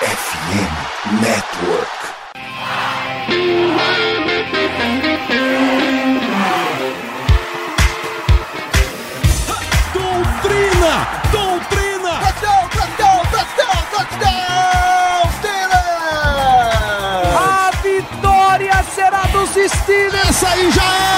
FM Network. Doutrina! Doutrina! Touchdown, touchdown, touchdown, touchdown, Steelers! A vitória será dos Steelers! Essa aí já era!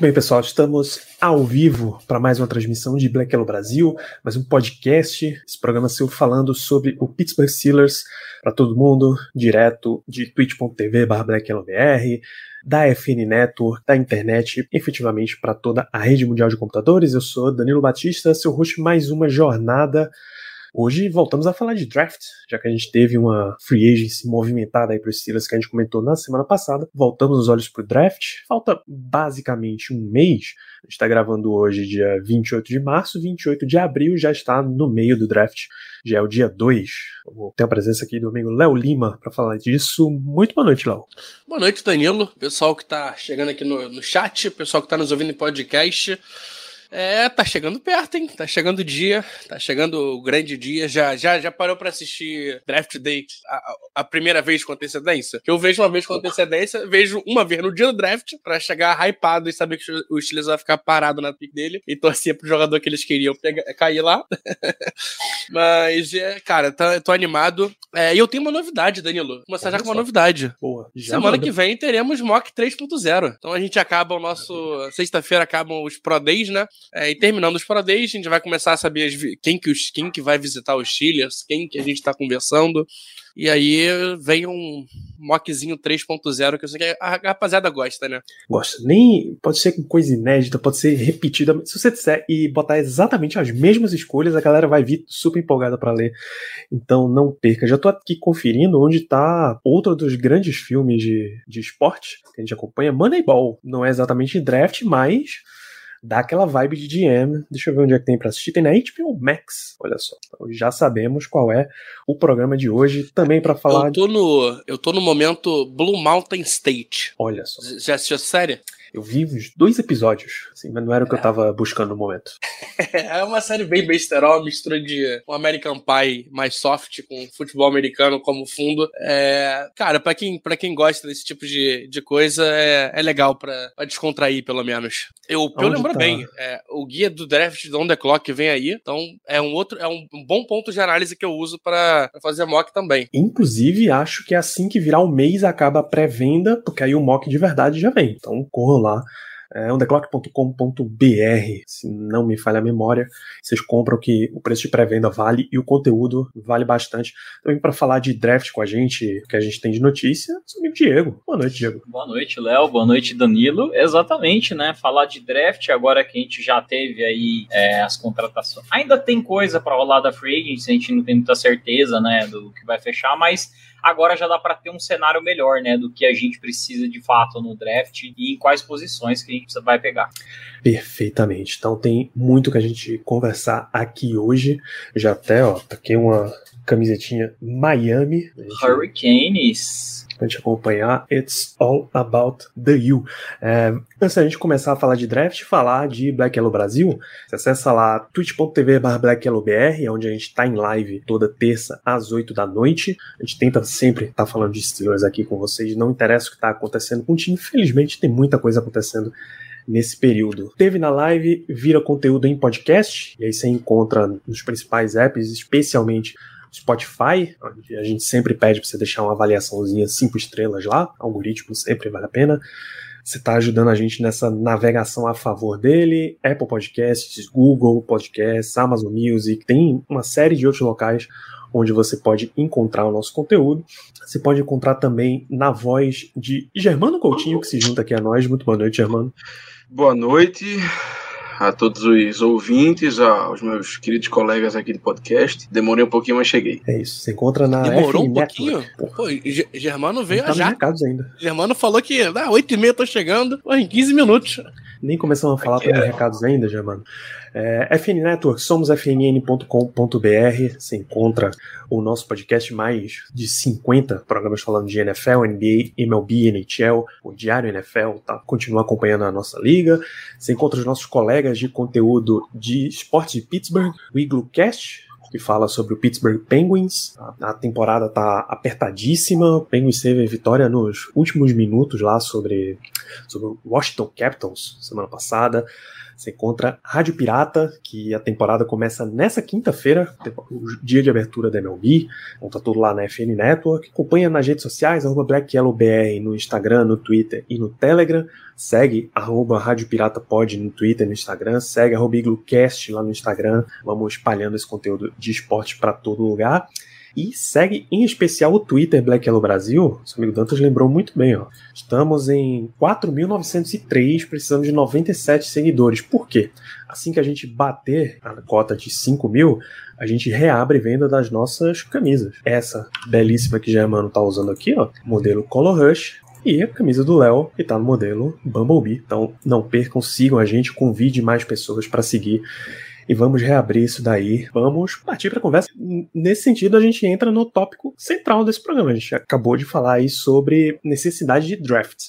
Muito bem, pessoal, estamos ao vivo para mais uma transmissão de Black Yellow Brasil, mais um podcast, esse programa seu falando sobre o Pittsburgh Steelers para todo mundo, direto de twitch.tv BlackYellowBR, da FN Network, da internet, efetivamente para toda a rede mundial de computadores. Eu sou Danilo Batista, seu host mais uma jornada Hoje voltamos a falar de draft, já que a gente teve uma free agency movimentada aí para os Steelers que a gente comentou na semana passada. Voltamos os olhos para o draft. Falta basicamente um mês. A gente está gravando hoje, dia 28 de março, 28 de abril já está no meio do draft. Já é o dia 2. Eu tenho a presença aqui do amigo Léo Lima para falar disso. Muito boa noite, Léo. Boa noite, Danilo. Pessoal que está chegando aqui no, no chat, pessoal que está nos ouvindo em podcast. É, tá chegando perto, hein? Tá chegando o dia, tá chegando o grande dia. Já já, já parou para assistir Draft Day a, a, primeira vez com antecedência? Eu vejo uma vez com antecedência, vejo uma vez no dia do draft para chegar hypado e saber que o Steelers vai ficar parado na pick dele e torcer pro jogador que eles queriam pegar, cair lá. Mas, é, cara, tá, tô animado. É, e eu tenho uma novidade, Danilo. Vou começar já com uma novidade. Boa. Semana manda. que vem teremos Mock 3.0. Então a gente acaba o nosso. Sexta-feira acabam os Pro Days, né? É, e terminando os Pro a gente vai começar a saber as quem que, os, quem que vai visitar os Steelers, quem que a gente tá conversando. E aí vem um mockzinho 3.0 que eu sei que a rapaziada gosta, né? Gosta. Nem pode ser coisa inédita, pode ser repetida. Se você disser e botar exatamente as mesmas escolhas, a galera vai vir super empolgada para ler. Então não perca. Já tô aqui conferindo onde tá outro dos grandes filmes de, de esporte que a gente acompanha, Moneyball. Não é exatamente draft, mas dá aquela vibe de GM. Deixa eu ver onde é que tem pra assistir. Tem na HBO Max. Olha só. Então já sabemos qual é o programa de hoje. Também para falar. Eu tô, no, eu tô no momento Blue Mountain State. Olha só. Já assistiu a série? Eu vi os dois episódios, assim, mas não era o que eu tava buscando no momento. É uma série bem besterol, mistura de um American Pie mais soft com futebol americano como fundo. É, cara, pra quem, pra quem gosta desse tipo de, de coisa, é, é legal pra, pra descontrair, pelo menos. Eu, eu lembro tá? bem, é, o guia do draft do On The Clock vem aí, então é um outro, é um bom ponto de análise que eu uso pra, pra fazer mock também. Inclusive, acho que assim que virar o mês acaba a pré-venda, porque aí o mock de verdade já vem. Então corram lá. É ondeclock.com.br, se não me falha a memória. Vocês compram que o preço de pré-venda vale e o conteúdo vale bastante. Também para falar de draft com a gente, que a gente tem de notícia, seu amigo Diego. Boa noite, Diego. Boa noite, Léo. Boa noite, Danilo. Exatamente, né? Falar de draft, agora que a gente já teve aí é, as contratações. Ainda tem coisa para rolar da Free Agency, a gente não tem muita certeza, né, do que vai fechar, mas agora já dá para ter um cenário melhor, né, do que a gente precisa de fato no draft e em quais posições que a gente vai pegar. Perfeitamente. Então tem muito que a gente conversar aqui hoje. Já até, ó, aqui uma camisetinha Miami. Hurricanes. Pra gente acompanhar. It's all about the you. É, antes da gente começar a falar de draft, falar de Black Yellow Brasil, você acessa lá twitch.tv blackyellowbr, é onde a gente está em live toda terça às 8 da noite. A gente tenta sempre estar falando de Steelers aqui com vocês, não interessa o que está acontecendo com o time, infelizmente tem muita coisa acontecendo nesse período. Teve na live, vira conteúdo em podcast, e aí você encontra nos principais apps, especialmente Spotify, onde a gente sempre pede para você deixar uma avaliaçãozinha 5 estrelas lá, algoritmo sempre vale a pena. Você está ajudando a gente nessa navegação a favor dele. Apple Podcasts, Google Podcasts, Amazon Music, tem uma série de outros locais onde você pode encontrar o nosso conteúdo. Você pode encontrar também na voz de Germano Coutinho, que se junta aqui a nós. Muito boa noite, Germano. Boa noite a todos os ouvintes, aos meus queridos colegas aqui de podcast. Demorei um pouquinho, mas cheguei. É isso. Você encontra na Demorou F um pouquinho? Pô, Ge- Germano veio tá já. ainda. Germano falou que ah, 8 e meia tô chegando, pô, em 15 minutos. Nem começamos a falar pelos recados ainda, já, mano. É, FN Network, somos fnn.com.br. Você encontra o nosso podcast mais de 50 programas falando de NFL, NBA, MLB, NHL, o Diário NFL, tá? Continua acompanhando a nossa liga. Você encontra os nossos colegas de conteúdo de esportes de Pittsburgh, o Iglocast, que fala sobre o Pittsburgh Penguins. A, temporada tá apertadíssima. O Penguins teve vitória nos últimos minutos lá sobre, sobre o Washington Capitals semana passada. Você encontra Rádio Pirata, que a temporada começa nessa quinta-feira, o dia de abertura da MLB. Então tá tudo lá na FN Network. Acompanha nas redes sociais, arroba BlackYellowBR no Instagram, no Twitter e no Telegram. Segue arroba Rádio Pirata Pod no Twitter e no Instagram. Segue arroba IgluCast lá no Instagram. Vamos espalhando esse conteúdo de esporte para todo lugar. E segue em especial o Twitter Black Yellow Brasil. Seu amigo Dantas lembrou muito bem, ó. Estamos em 4.903, precisamos de 97 seguidores. Por quê? Assim que a gente bater a cota de 5 mil, a gente reabre venda das nossas camisas. Essa belíssima que Germano tá usando aqui, ó, modelo Color Rush, e a camisa do Léo, que tá no modelo Bumblebee. Então não percam, sigam a gente, convide mais pessoas para seguir e vamos reabrir isso daí. Vamos partir para conversa. Nesse sentido, a gente entra no tópico central desse programa. A gente acabou de falar aí sobre necessidade de drafts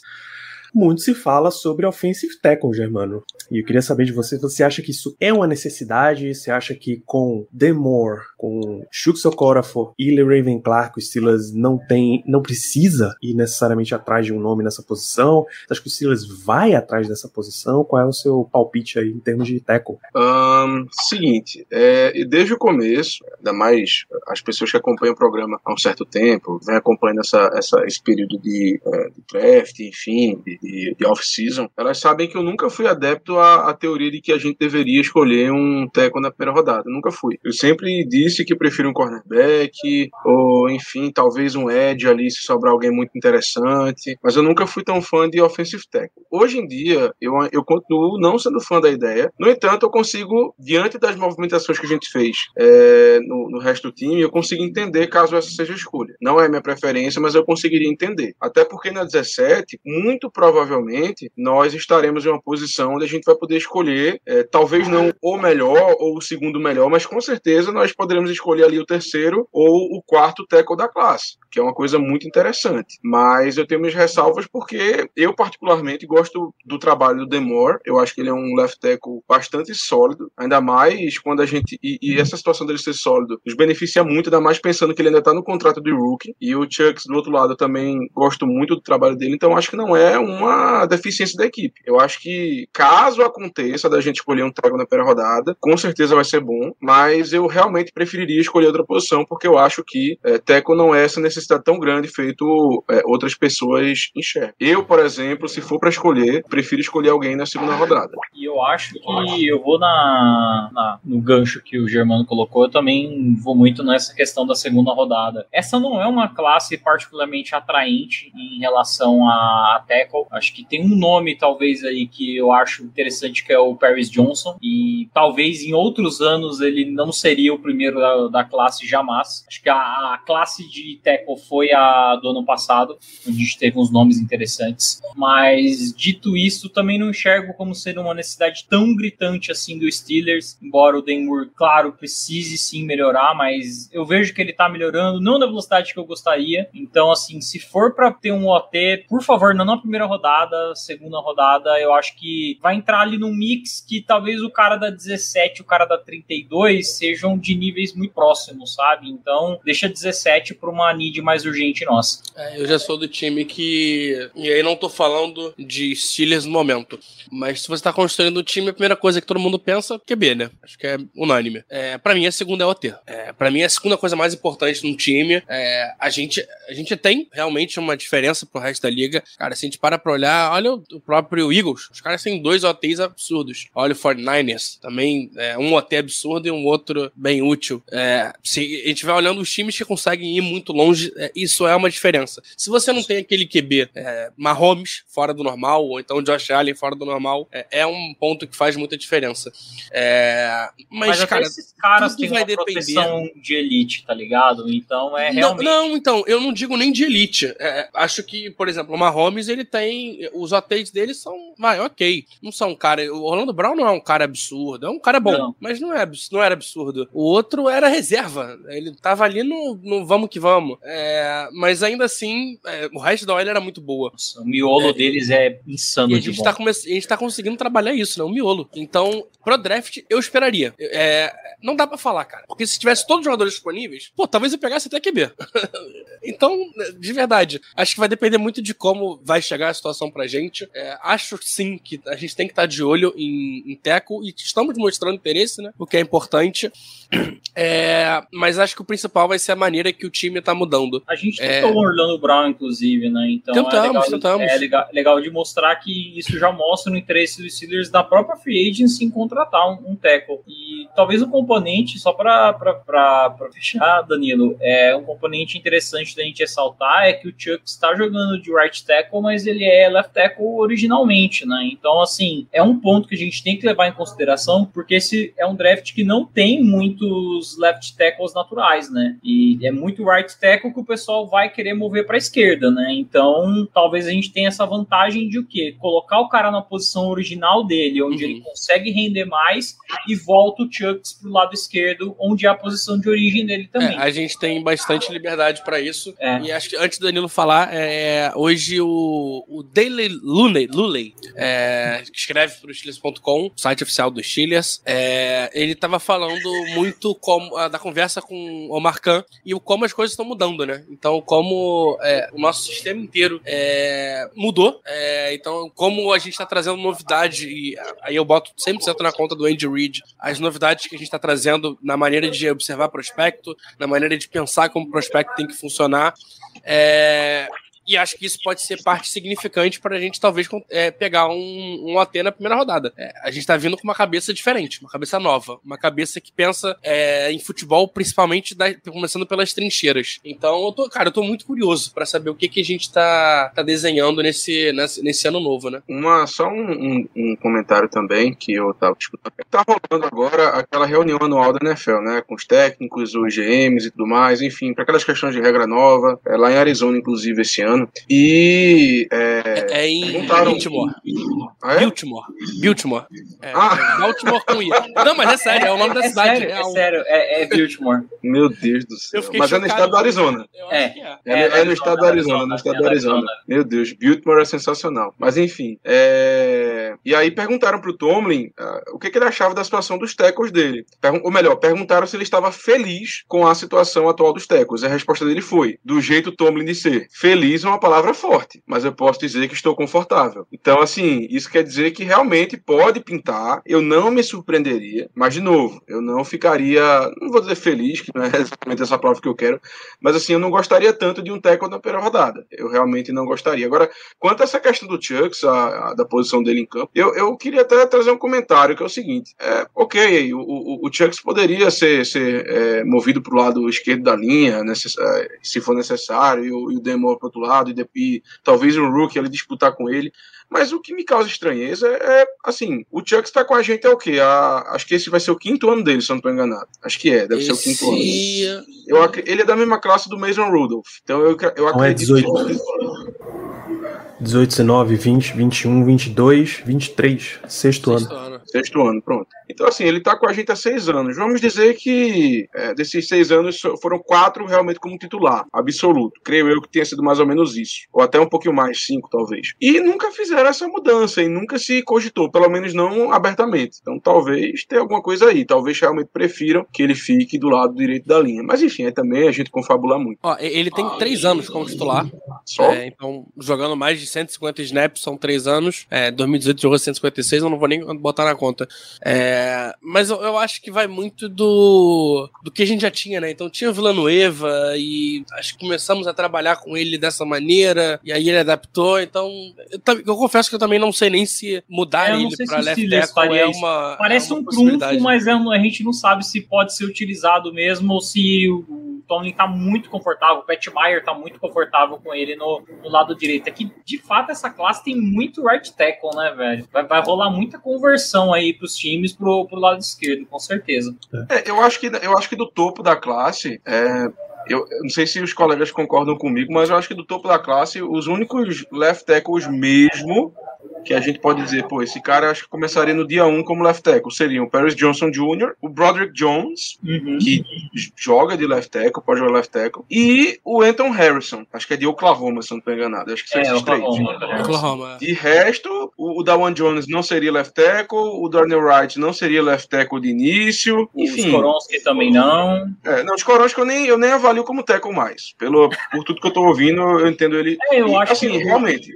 muito se fala sobre offensive tackle, Germano. E eu queria saber de você, você acha que isso é uma necessidade? Você acha que com Demore, com Okorafor e Raven Clark, o Steelers não tem, não precisa ir necessariamente atrás de um nome nessa posição? Você acha que o Steelers vai atrás dessa posição? Qual é o seu palpite aí em termos de tackle? Um, seguinte, é, desde o começo, ainda mais as pessoas que acompanham o programa há um certo tempo, vem acompanhando essa, essa, esse período de, é, de draft, enfim, de, de off-season, elas sabem que eu nunca fui adepto à, à, teoria de que a gente deveria escolher um teco na primeira rodada. nunca fui. Eu sempre disse que prefiro um cornerback, ou enfim, talvez um edge ali se sobrar alguém muito interessante, mas eu nunca fui tão fã de offensive tackle. Hoje em dia, eu, eu continuo não sendo fã da ideia, no entanto, eu consigo, diante das movimentações que a gente fez é, no, no resto do time, eu consigo entender caso essa seja a escolha. Não é minha preferência, mas eu conseguiria entender. Até porque na 17, muito provavelmente nós estaremos em uma posição onde a gente vai poder escolher, é, talvez não o melhor ou o segundo melhor, mas com certeza nós poderemos escolher ali o terceiro ou o quarto tackle da classe, que é uma coisa muito interessante. Mas eu tenho minhas ressalvas porque eu particularmente gosto do trabalho do Demore, eu acho que ele é um left tackle bastante sólido, ainda mais quando a gente e, e essa situação dele ser sólido nos beneficia muito, ainda mais pensando que ele ainda está no contrato de rookie e o Chucks do outro lado também gosto muito do trabalho dele, então acho que não é um uma deficiência da equipe. Eu acho que caso aconteça da gente escolher um tackle na primeira rodada, com certeza vai ser bom, mas eu realmente preferiria escolher outra posição porque eu acho que é, tackle não é essa necessidade tão grande feito é, outras pessoas enxergam. Eu, por exemplo, se for para escolher, prefiro escolher alguém na segunda rodada. E eu acho que eu vou na, na, no gancho que o Germano colocou, eu também vou muito nessa questão da segunda rodada. Essa não é uma classe particularmente atraente em relação a, a tackle. Acho que tem um nome, talvez, aí que eu acho interessante, que é o Paris Johnson. E talvez em outros anos ele não seria o primeiro da, da classe jamais. Acho que a, a, classe de tackle foi a do ano passado, onde a gente teve uns nomes interessantes. Mas, dito isso, também não enxergo como sendo uma necessidade tão gritante assim do Steelers. Embora o Denver, claro, precise sim melhorar, mas eu vejo que ele tá melhorando, não na velocidade que eu gostaria. Então, assim, se for para ter um OT, por favor, não na primeira rodada, segunda rodada, eu acho que vai entrar ali num mix que talvez o cara da 17 e o cara da 32 sejam de níveis muito próximos, sabe? Então, deixa 17 para uma need mais urgente nossa. É, eu já sou do time que. E aí não tô falando de Steelers no momento. Mas se você tá construindo o time, a primeira coisa que todo mundo pensa é QB, né? Acho que é unânime. É, para mim, a segunda é OT. É, para mim, a segunda coisa mais importante no time é a gente, a gente tem realmente uma diferença pro resto da liga. Cara, se a gente para pra olhar, olha o próprio Eagles. Os caras têm dois OTs absurdos. Olha o 49ers, também é, um OT absurdo e um outro bem útil. É, se a gente vai olhando os times que conseguem ir muito longe, é, isso é uma diferença. Se você não tem aquele QB é, Mahomes fora do normal, ou então Josh Allen fora do normal, é, é um ponto que faz muita diferença. É, mas, mas cara, esses caras têm vai uma proteção de elite, tá ligado? Então é realmente... Não, não então, eu não digo nem de elite. É, acho que, por exemplo, o Mahomes, ele tem os OTs dele são, vai, ok, não são um cara. O Orlando Brown não é um cara absurdo. É um cara bom, não. mas não, é, não era absurdo. O outro era reserva. Ele tava ali no, no vamos que vamos. É, mas ainda assim, é, o resto da OL era muito boa. Nossa, o miolo é, deles é insano e a gente, de tá a gente tá conseguindo trabalhar isso, né? O miolo. Então, pro draft, eu esperaria. É, não dá para falar, cara. Porque se tivesse todos os jogadores disponíveis, pô, talvez eu pegasse até QB. então, de verdade, acho que vai depender muito de como vai chegar a situação pra gente. É, acho sim que a gente tem que estar tá de olho em, em Teco e estamos mostrando interesse, né? O que é importante. É, mas acho que o principal vai ser a maneira que o time tá mudando. A gente é... tentou o Orlando Brown, inclusive, né? Então tentamos, é, legal, tentamos. é legal, legal, de mostrar que isso já mostra o interesse dos Steelers da própria free agency em contratar um, um tackle. E talvez um componente, só para fechar, Danilo, é um componente interessante da gente ressaltar é que o Chuck está jogando de right tackle, mas ele é left tackle originalmente, né? Então, assim, é um ponto que a gente tem que levar em consideração, porque esse é um draft que não tem muitos left tackles naturais, né? E é muito right tackle que o pessoal vai querer mover para a esquerda, né? Então, talvez a gente tenha essa vantagem de o quê? Colocar o cara na posição original dele, onde uhum. ele consegue render mais e volta o Chucks pro lado esquerdo, onde é a posição de origem dele também. É, a gente tem bastante liberdade para isso. É. E acho que antes do Danilo falar, é, hoje o, o Daily Luley, Luley é, que escreve pro Steelers.com, site oficial dos Steelers, é, ele tava falando muito como, da conversa com o Marcan e como as coisas estão mudando, né? Então, como é, o nosso sistema inteiro é, mudou, é, então, como a gente está trazendo novidade, e aí eu boto 100% na conta do Andy Reid, as novidades que a gente está trazendo na maneira de observar prospecto, na maneira de pensar como prospecto tem que funcionar. É, e acho que isso pode ser parte significante para a gente talvez é, pegar um, um OT na primeira rodada. É, a gente está vindo com uma cabeça diferente, uma cabeça nova, uma cabeça que pensa é, em futebol, principalmente da, começando pelas trincheiras. Então, eu tô, cara, eu tô muito curioso para saber o que, que a gente está tá desenhando nesse, nesse, nesse, ano novo, né? Uma, só um, um, um comentário também que eu tava escutando. Tá rolando agora aquela reunião anual da NFL, né? Com os técnicos, os GMs e tudo mais, enfim, para aquelas questões de regra nova, é, lá em Arizona, inclusive, esse ano E. É, é, é em perguntaram... Baltimore. Ah, é? Baltimore. Baltimore. É, ah. Baltimore com I. Não, mas é sério, é o nome da é cidade. Sério, é, sério, é, é Baltimore. Meu Deus do céu. Mas é no estado do Arizona. É. é. É, no estado do Arizona, no estado do Arizona. Meu Deus, Baltimore é sensacional. Mas enfim. E aí perguntaram pro Tomlin uh, o que, que, ele achava da situação dos tecos dele. Pergun ou melhor, perguntaram se ele estava feliz com a situação atual dos tecos. A resposta dele foi: do jeito Tomlin de ser. Feliz uma palavra forte, mas eu posso dizer que estou confortável. Então, assim, isso quer dizer que realmente pode pintar, eu não me surpreenderia, mas de novo, eu não ficaria, não vou dizer feliz, que não é exatamente essa palavra que eu quero, mas assim, eu não gostaria tanto de um tackle na primeira rodada. Eu realmente não gostaria. Agora, quanto a essa questão do Chucks, a, a, da posição dele em campo, eu, eu queria até trazer um comentário, que é o seguinte, é, ok, o, o, o Chucks poderia ser, ser é, movido para o lado esquerdo da linha, necess, é, se for necessário, e o, e o para outro lado, lado e, e talvez um rookie ali disputar com ele. Mas o que me causa estranheza é, assim, o Chuck está com a gente é o quê? A, acho que esse vai ser o quinto ano dele, se eu não estou enganado. Acho que é, deve esse... ser o quinto ano. Eu, ele é da mesma classe do Mason Rudolph. Então eu, eu não acredito. É 18. 18, 19, 20, 21, 22, 23. Sexto, sexto ano. ano. Sexto ano, pronto. Então, assim, ele está com a gente há seis anos. Vamos dizer que é, desses seis anos foram quatro realmente como titular, absoluto. Creio eu que tenha sido mais ou menos isso. Ou até um pouquinho mais, cinco talvez. E nunca fizeram essa mudança e nunca se cogitou, pelo menos não abertamente. Então, talvez tenha alguma coisa aí. Talvez realmente prefiram que ele fique do lado direito da linha. Mas, enfim, aí também a gente confabula muito. Ó, ele tem três anos como titular. Só? É, então, jogando mais de 150 snaps, são três anos. É, 2018 jogou 156, eu não vou nem botar na conta. É, mas eu, eu, acho que vai muito do, do que a gente já tinha, né? Então tinha o Villanueva e acho que começamos a trabalhar com ele dessa maneira, e aí ele adaptou. Então, eu, eu confesso que eu também não sei nem se mudar é, ele pra left tackle é uma. Parece é uma um trunfo, mas é, a gente não sabe se pode ser utilizado mesmo ou se o Tomlin tá muito confortável, o Pat Meyer tá muito confortável com ele no, no lado direito. É que, de fato, essa classe tem muito right tackle, né, velho? Vai, vai rolar muita conversão aí pros times pro pro, lado esquerdo, com certeza. É, eu, acho que, eu acho que do topo da classe, é, eu, não sei se os colegas concordam comigo, mas eu acho que do topo da classe, os únicos left tackles mesmo que a gente pode dizer, pô, esse cara acho que começaria no dia 1 como left tackle. Seriam o Paris Johnson Jr., o Broderick Jones, Uhum. que joga de left tackle, pode jogar left tackle, e o Anton Harrison, acho que é de Oklahoma, se eu não estou enganado. Acho que são É, esses três. Oklahoma. Oklahoma. De resto, o, o Dawan Jones não seria left tackle, o Darnell Wright não seria left tackle de início, O enfim. Skoronski também não. É, não, os Corões que eu nem, eu nem avalio como tackle mais. Pelo, por tudo que eu tô ouvindo, eu entendo ele. É, eu e, acho assim, que- realmente.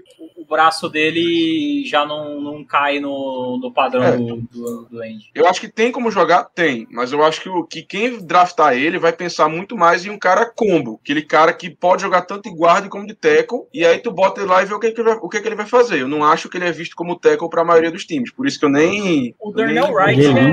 O braço dele já não, não cai no, no padrão É. do, do, do Andy. Eu acho que tem como jogar, tem. Mas eu acho que, o, que quem draftar ele vai pensar muito mais em um cara combo. Aquele cara que pode jogar tanto de guarda como de tackle. E aí tu bota ele lá e vê o que, que, ele, vai, o que, que ele vai fazer. Eu não acho que ele é visto como tackle pra maioria dos times. Por isso que eu nem. O eu nem- Wright Ele é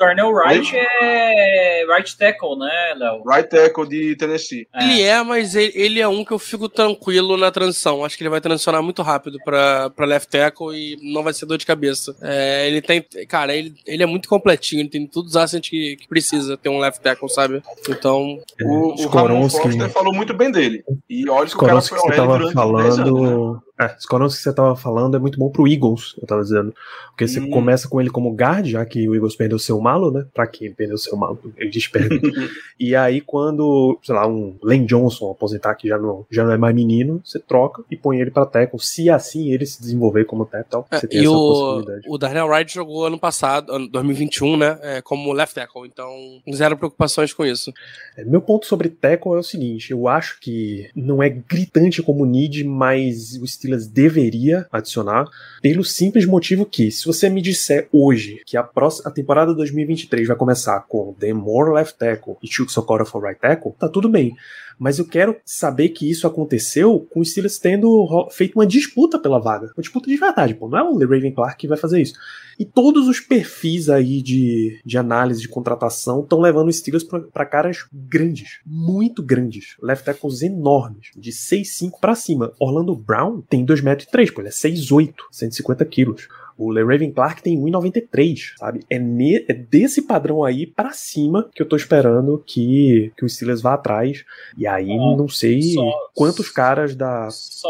é. Darnell Wright é right tackle, né, Léo? Right tackle de Tennessee. É. Ele é, mas ele, ele é um que eu fico tranquilo na transição. Acho que ele vai transicionar muito rápido pra, pra left tackle e não vai ser dor de cabeça. É, ele tem. Cara, ele, ele é muito completinho, ele tem todos os assets que, que precisa ter um left tackle, sabe? Então. O, o Ramon Foster falou muito bem dele. E olha que o cara foi que você tava durante 10 anos. né? falando. É, Skoronski que você tava falando é muito bom pro Eagles, eu tava dizendo. Porque você Hum. começa com ele como guard, já que o Eagles perdeu seu malo, né? Pra quem perdeu seu malo? Ele desperde. e aí, quando, sei lá, um Lane Johnson aposentar que já não, já não é mais menino, você troca e põe ele pra tackle. Se assim ele se desenvolver como tackle, tal, É, você tem e essa o, possibilidade. o Darnell Wright jogou ano passado, ano 2021, né? é, como left tackle. Então, zero preocupações com isso. É, Meu ponto sobre tackle é o seguinte: eu acho que não é gritante como need, mas o Steelers deveria adicionar, pelo simples motivo que, se você me disser hoje que a, próxima, a temporada 2023 vai começar com The More Left Tackle e Chuck Socorro for Right Tackle, tá tudo bem. Mas eu quero saber que isso aconteceu com o Steelers tendo feito uma disputa pela vaga. Uma disputa de verdade, pô. Não é o LeRaven Clark que vai fazer isso. E todos os perfis aí de, de análise de contratação estão levando os Steelers para caras grandes, muito grandes, left tackles enormes, de 6'5 para cima. Orlando Brown tem 2,3m, pô, ele é 6'8, 150 quilos. O LeRaven Clark tem 1,93, sabe? É, ne- é desse padrão aí pra cima que eu tô esperando que, que o Steelers vá atrás. E aí Ó, não sei só- quantos caras da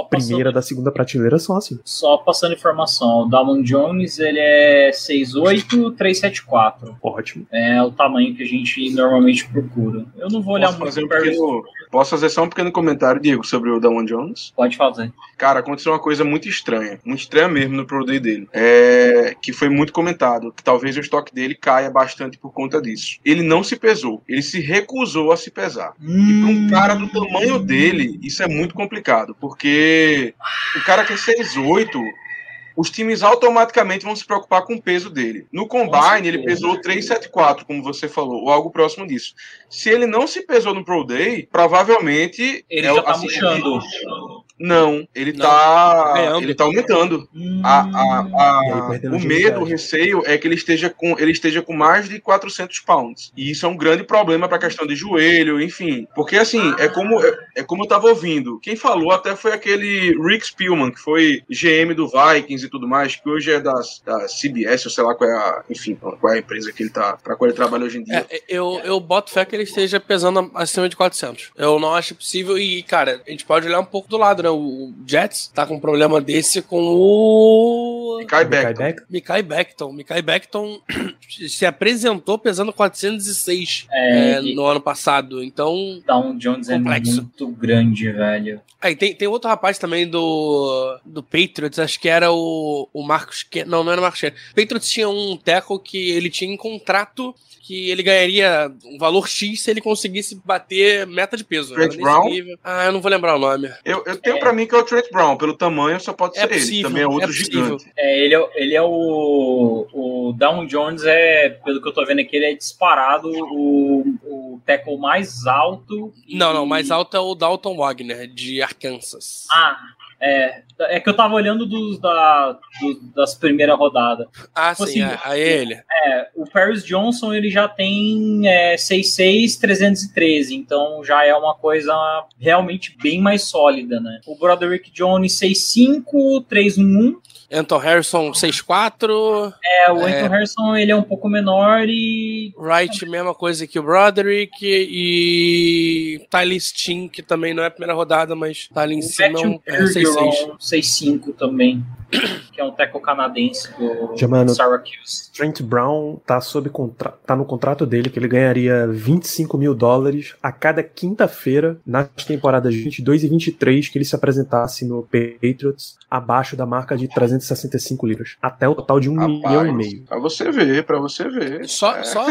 primeira, da segunda prateleira são assim. só passando informação, o Damon Jones ele é 6'8", 374. Ótimo. É o tamanho que a gente normalmente procura. Eu não vou olhar Posso muito fazer, um pequeno, posso fazer só um pequeno comentário, Diego, sobre o Damon Jones? Pode fazer. Cara, aconteceu uma coisa muito estranha, muito estranha mesmo no Pro Day dele, é, que foi muito comentado, que talvez o estoque dele caia bastante por conta disso. Ele não se pesou, ele se recusou a se pesar. E para um cara do tamanho dele, isso é muito complicado, porque o cara que é 6'8", os times automaticamente vão se preocupar com o peso dele. No Combine, ele pesou 374, como você falou, ou algo próximo disso. Se ele não se pesou no Pro Day, provavelmente... Ele é já tá assim, murchando. Não, ele Não, tá. ganhando. Ele tá aumentando. Hum, A, a- a- aí, o medo, o receio é que ele esteja com ele esteja com mais de 400 pounds. E isso é um grande problema para questão de joelho, enfim. Porque assim, é como é, é como eu tava ouvindo. Quem falou até foi aquele Rick Spielman, que foi GM do Vikings e tudo mais, que hoje é da, da CBS, ou sei lá qual é a, enfim, qual é a empresa que ele tá, para qual ele trabalha hoje em dia. É, eu, eu boto fé que ele esteja pesando acima de 400. Eu não acho possível. E, cara, a gente pode olhar um pouco do lado, né? O Jets tá com um problema desse com o. Kai Kai Beckton. Beck? Mikai Beckton. Mikai Beckton se apresentou pesando 406 É, é, e- no ano passado. Então. Down Jones Complexo. é muito grande, velho. Aí tem, tem outro rapaz também do, do Patriots, acho que era o, o Marcos. Ken- Não, não era o Marcos. Ken. Patriots tinha um teco que ele tinha em contrato que ele ganharia um valor X se ele conseguisse bater meta de peso. Nesse Brown? Ah, eu não vou lembrar o nome. Eu, eu tenho pra mim que é o Trent Brown, pelo tamanho só pode É ser ele. possível, Também é outro é gigante. É, ele é, ele é o. O Down Jones é, pelo que eu tô vendo aqui, ele é disparado o, o tackle mais alto. e- Não, não, mais alto é o Dalton Wagner, de Arkansas. Ah, é. É que eu tava olhando dos da, das primeiras rodadas. Ah, tipo sim, assim, é, aí é ele. É, o Paris Johnson ele já tem é, 6'6", 313, então já é uma coisa realmente bem mais sólida, né? O Broderick Jones 6'5", 311, Anton Harrison 6'4. É, o Anton Harrison ele é um pouco menor e. Wright, mesma coisa que o Broderick. E. Tyler Steen, que também não é a primeira rodada, mas tá ali em cima. Matthew É um 6'6. Bergeron, 6'5 também. Que é um teco canadense do Chamando- Syracuse. Trent Brown tá, sob contra... tá no contrato dele que ele ganharia 25 mil dólares a cada quinta-feira nas temporadas 22 e 23 que ele se apresentasse no Patriots abaixo da marca de 365 liras. Até o total de um milhão e meio. Pra você ver, pra você ver. Só, É, só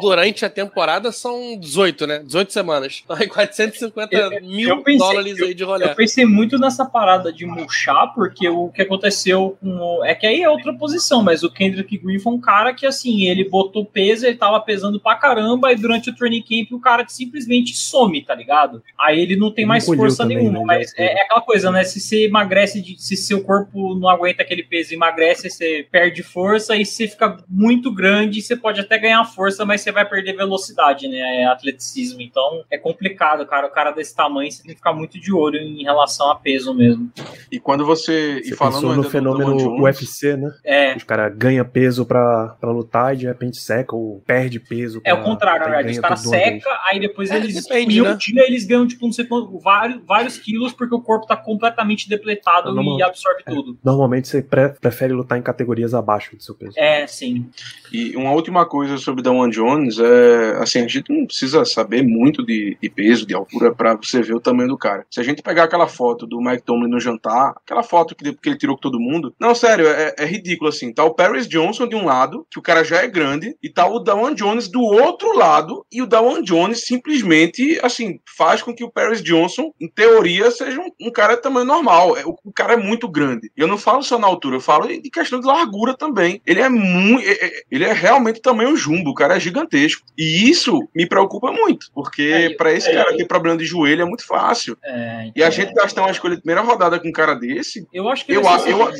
durante a temporada são 18, né? 18 semanas. Então, é 450 Eu- mil eu pensei- dólares aí de rolê. Eu pensei muito nessa parada de murchar, porque o que aconteceu com. o- É que aí é outra posição, mas o Kendrick Green foi um cara que, assim, ele botou peso, ele tava pesando pra caramba, e durante o training camp o cara simplesmente some, tá ligado? Aí ele não tem mais encolheu força também, nenhuma, né? mas é, é aquela coisa, né? Se você emagrece, de- se seu corpo não aguenta aquele peso e emagrece, você perde força, e se você fica muito grande, você pode até ganhar força, mas você vai perder velocidade, né? É atleticismo. Então é complicado, cara. O cara desse tamanho, você tem que ficar muito de olho em relação a peso mesmo. E quando você. Você e falando no do fenômeno Jones, UFC, né? É, Os caras ganham peso pra, pra lutar e de repente seca ou perde peso. É pra- o contrário, na verdade. Os caras seca, aí depois É, eles. depende, em um né? dia eles ganham, tipo, não sei quanto, vários, vários quilos, porque o corpo tá completamente depletado não, e absorve é. tudo. Normalmente você pre- prefere lutar em categorias abaixo do seu peso. É, sim. E uma última coisa sobre Damon Jones é assim, a gente não precisa saber muito de, de peso, de altura, pra você ver o tamanho do cara. Se a gente pegar aquela foto do Mike Tomlin no jantar, aquela foto que, que ele tirou com todo mundo, não, sério, é, é ridículo assim. Tá o Paris Johnson de um lado, que o cara já é grande, e tá o Damon Jones do outro lado, e o Damon Jones simplesmente, assim, faz com que o Paris Johnson, em teoria, seja um, um cara de tamanho normal. É, o, o cara é muito grande. E eu não falo só na altura, eu falo de questão de largura também. Ele é muito. Ele é realmente tamanho jumbo, o cara é gigantesco. E isso me preocupa muito, porque É, pra esse é, cara ter problema de joelho é muito fácil. É, E a então, gente gastar uma escolha de primeira rodada com um cara desse, Eu acho que eu eu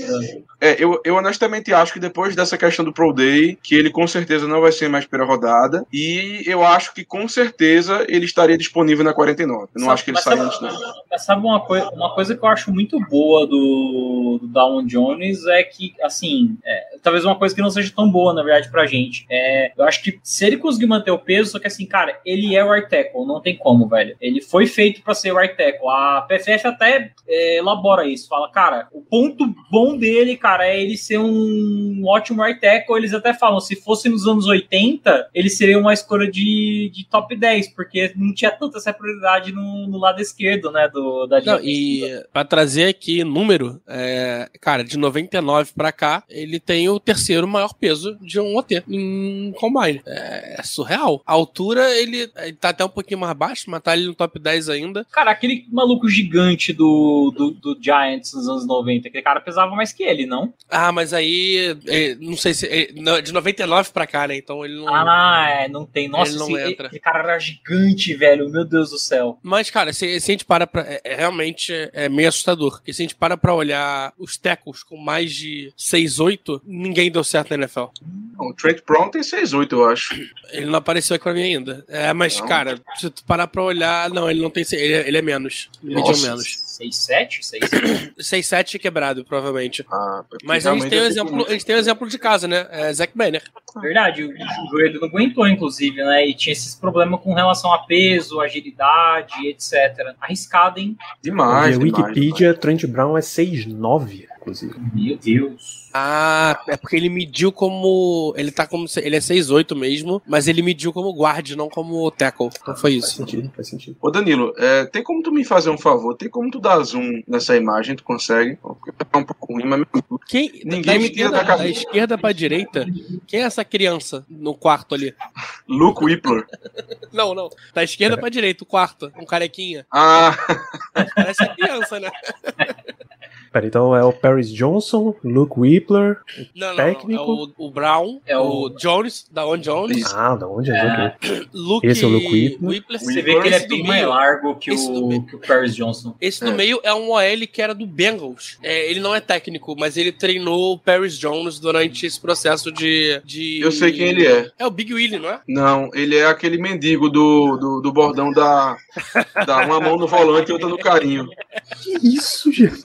é, eu, eu honestamente acho que depois dessa questão do Pro Day, que ele com certeza não vai ser mais primeira rodada, e eu acho que com certeza ele estaria disponível na 49. Eu não Sabe- acho que ele saia antes, não. Mas sabe uma, coi uma coisa que eu acho muito boa do, do Down Jones é que, assim, é, talvez uma coisa que não seja tão boa, na verdade, pra gente. É, eu acho que se ele conseguir manter o peso, só que assim, cara, ele é o right tackle, não tem como, velho. Ele foi feito pra ser o right tackle. A PFF até é, elabora isso, fala, cara, o ponto bom dele, cara, é ele ser um ótimo right tackle. Eles até falam, se fosse nos anos 80, ele seria uma escolha de, de top 10, porque não tinha tanta essa prioridade no, no lado esquerdo, né, do, da Não, e pra trazer aqui número, é, cara, de 99 pra cá, ele tem o terceiro maior peso de um OT em Combine. É, é surreal. A altura, ele, ele tá até um pouquinho mais baixo, mas tá ali no top 10 ainda. Cara, aquele maluco gigante do, do, do Giants nos anos 90, aquele cara pesava mais que ele, não? Ah, mas aí, é, não sei se. é, de 99 pra cá, né? Então ele não. Ah, é, não tem. Nossa, Ele não esse, entra. esse cara era gigante, velho. Meu Deus do céu. Mas, cara, se, se a gente para pra. É realmente é meio assustador. Porque se a gente para pra olhar os tecos com mais de 6-8, ninguém deu certo na NFL. Não, O Trent Brown tem 6'8, eu acho. Ele não apareceu aqui pra mim ainda. É, mas, Não? cara, se tu parar pra olhar, não, ele não tem. Ele, é- ele é menos. Ele mediu Nossa. menos. 6-7? 6 6-7 quebrado, provavelmente. Ah, Mas a gente, tem um exemplo, a gente tem um exemplo de casa, né? É Zack Banner. Verdade, o, o joelho não aguentou, inclusive, né? E tinha esses problemas com relação a peso, agilidade, etc. Arriscado, hein? Demais, a demais, Wikipedia, Trent Brown é 6'9", inclusive. Meu Deus. Ah, é porque ele mediu como. Ele tá como. Ele é 6'8 mesmo, mas ele mediu como guard, não como tackle. Então foi Faz isso. sentido, faz sentido. Ô Danilo, é, tem como tu me fazer um favor? Tem como tu dar zoom nessa imagem? Tu consegue? Porque tá um pouco ruim, mas Quem, Ninguém da, me tira da cabeça. da esquerda pra direita, quem é essa criança no quarto ali? Luke Whippler. Não, não. Da esquerda pra direita, o quarto. Um carequinha. Ah, Parece a criança, né? Pera, então é o Paris Johnson, Luke Whippler. Não, não, Técnico? não. É o, o Brown, É o... o- Jones, da On Jones. Ah, da onde é? É. Luke, Esse é o Luke Whippler. Whippler. Você vê que ele é do bem meio- mais largo que do o, que o Paris Johnson. Esse do É. meio é um OL que era do Bengals. É, ele não é técnico, mas ele treinou o Paris Jones durante esse processo de, de. eu sei quem ele é. É o Big Willie, não é? Não, ele é aquele mendigo do, do, do bordão da, da uma mão no volante e outra no carinho. Que isso, gente?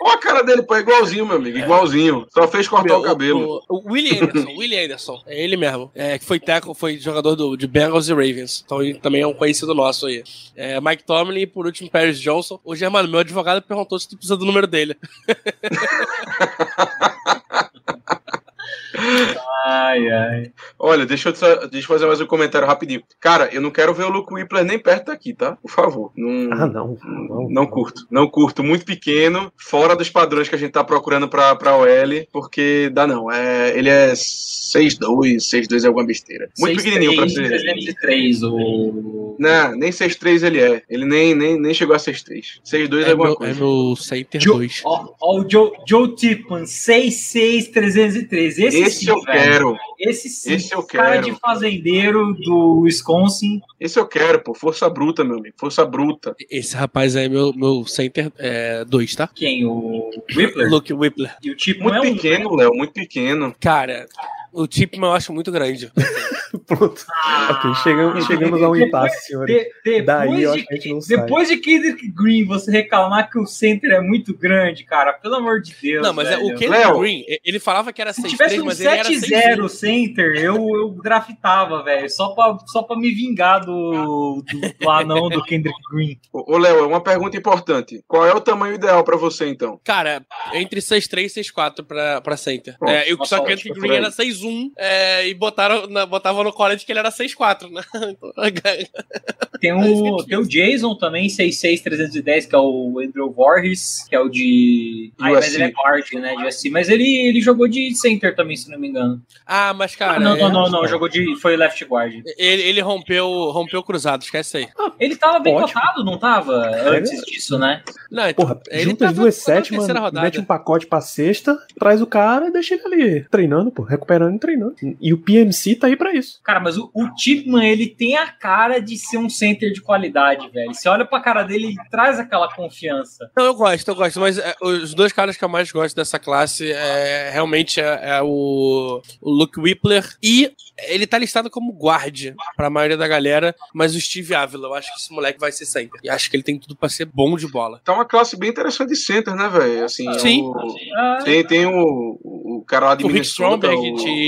Olha a cara dele, pô, é igualzinho, meu amigo, igualzinho. Só fez cortar Meu, o cabelo. O, o Willie Anderson, Willie Anderson, é ele mesmo. É, que foi tackle, foi jogador do, de Bengals e Ravens. Então ele também é um conhecido nosso aí. É, Mike Tomlin e por último Paris Johnson. O Germano, meu advogado perguntou se tu precisa do número dele. Ai, ai. Olha, deixa eu, te- deixa eu fazer mais um comentário rapidinho. Cara, eu não quero ver o Luke Whippler nem perto daqui, tá? Por favor. Não, Ah, não. Não, não curto. Não curto. Muito pequeno, fora dos padrões que a gente tá procurando pra, pra OL, porque dá não. É, ele é 6'2, 6'2 é alguma besteira. Muito pequenininho pra ser. 303, o. Não, nem 6'3 ele é. Ele nem, nem, nem chegou a 6'3. 6'2 é, É alguma meu, é coisa. meu center Joe- 2. Ó, ó o Joe, Joe Tipman, 66303. Esse, Esse sim, eu velho. quero. Esse sim. Esse eu Cara quero. de fazendeiro do Wisconsin. Esse eu quero, pô. Força bruta, meu amigo. Força bruta. Esse rapaz aí é meu, meu center 2, tá? Quem? O Whippler? Luke Whippler. E o Tipman Muito é um. pequeno, Léo. Muito pequeno. Cara, o Tipman eu acho muito grande. Pronto. ok, chegamos, chegamos a um impasse, senhores. De- depois, Daí eu de, acho que a gente não sai. depois de Kendrick Green, você reclamar que o center é muito grande, cara, pelo amor de Deus. Não, mas é, velho. o Kendrick Léo. Green, ele falava que era Se 6'3, tivesse um mas ele era 7-0 6'1. center, eu, eu draftava, velho. Só pra, só pra me vingar do, do, do anão do Kendrick Green. Ô, Léo, é uma pergunta importante. Qual é o tamanho ideal pra você, então? Cara, entre 6'3 e 6'4 pra, pra center. Pronto, é, eu, só que o Kendrick Green era 6'1 é, e botaram, na, botavam no college que ele era 6'4, né? Então, Tem Mas o, que tem o Jason também, 66310, que é o Andrew Voorhees, que é o de. Ah, mas ele é guard, né? De USC. Mas ele, ele jogou de center também, se não me engano. ah, mas cara. não, não, é- não, não, jogou de. Foi left guard. Ele, ele rompeu, rompeu o cruzado, esquece aí. Ele tava bem Ótimo. cotado, não tava? Antes disso, né? Não, então, Porra, ele junta as duas terceira rodada. mete um pacote pra sexta, traz o cara e deixa ele ali treinando, pô, recuperando e treinando. E o PMC tá aí pra isso. Cara, mas o, o Tipman, ele tem a cara de ser um center de qualidade, velho. Você olha pra cara dele, ele traz aquela confiança. Não, eu gosto, eu gosto, mas é, os dois caras que eu mais gosto dessa classe é realmente é, é o, o Luke Whippler e ele tá listado como guard pra maioria da galera, mas o Steve Avila, eu acho que esse moleque vai ser center. E acho que ele tem tudo pra ser bom de bola. Tá uma classe bem interessante de center, né, velho? Assim, Sim. o- Ah, tem, tem o, o cara lá de O Rick Minnesota, Stromberg o- de,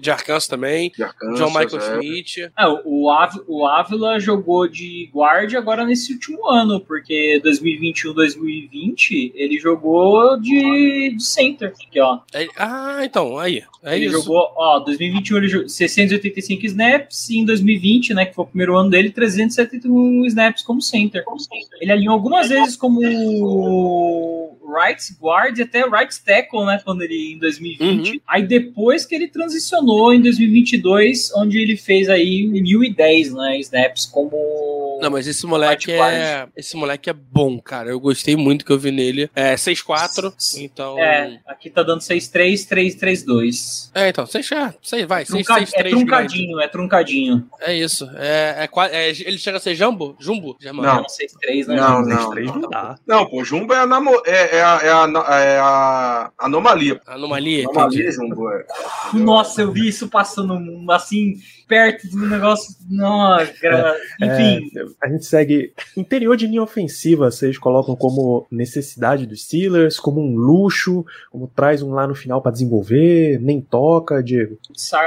de Arkansas também, de Arkansas, John Michael é. Schmidt. É, o, Av- o Ávila jogou de guard agora nesse último ano, porque 2021-2020 ele jogou de, de center. Aqui, ó. É- ah, então, aí. É ele isso. jogou, ó, 2021 ele jogou 685 snaps, e em 2020, né, que foi o primeiro ano dele, 371 snaps como center. Ele alinhou algumas vezes como right guard e até right tackle, né, quando ele em 2020. Aí depois que ele transicionou em 2022, onde ele fez aí 1010, né, snaps como Não, mas esse moleque é. Esse moleque é bom, cara. Eu gostei muito que eu vi nele. É 6'4, então. É, aqui tá dando 6-3, 3-3-2. É, então, 6 é, sei, vai, 6, Trunca- 6, é 3, truncadinho, é truncadinho. É isso. É, é, é- ele chega a ser jumbo? Jumbo? Germano? Não. Não, 6-3, né? Não, não. três não dá. Não, pô, Jumbo é a, namo- é, é a, é a, é a anomalia. Anomalia? Anomalia, Entendi. Jumbo, é. Nossa, eu vi isso passando assim, perto do negócio. Nossa, gra- enfim. É, a gente segue. Interior de linha ofensiva, vocês colocam como necessidade dos Steelers, como um luxo, como traz um lá no final pra desenvolver, nem toca, Diego.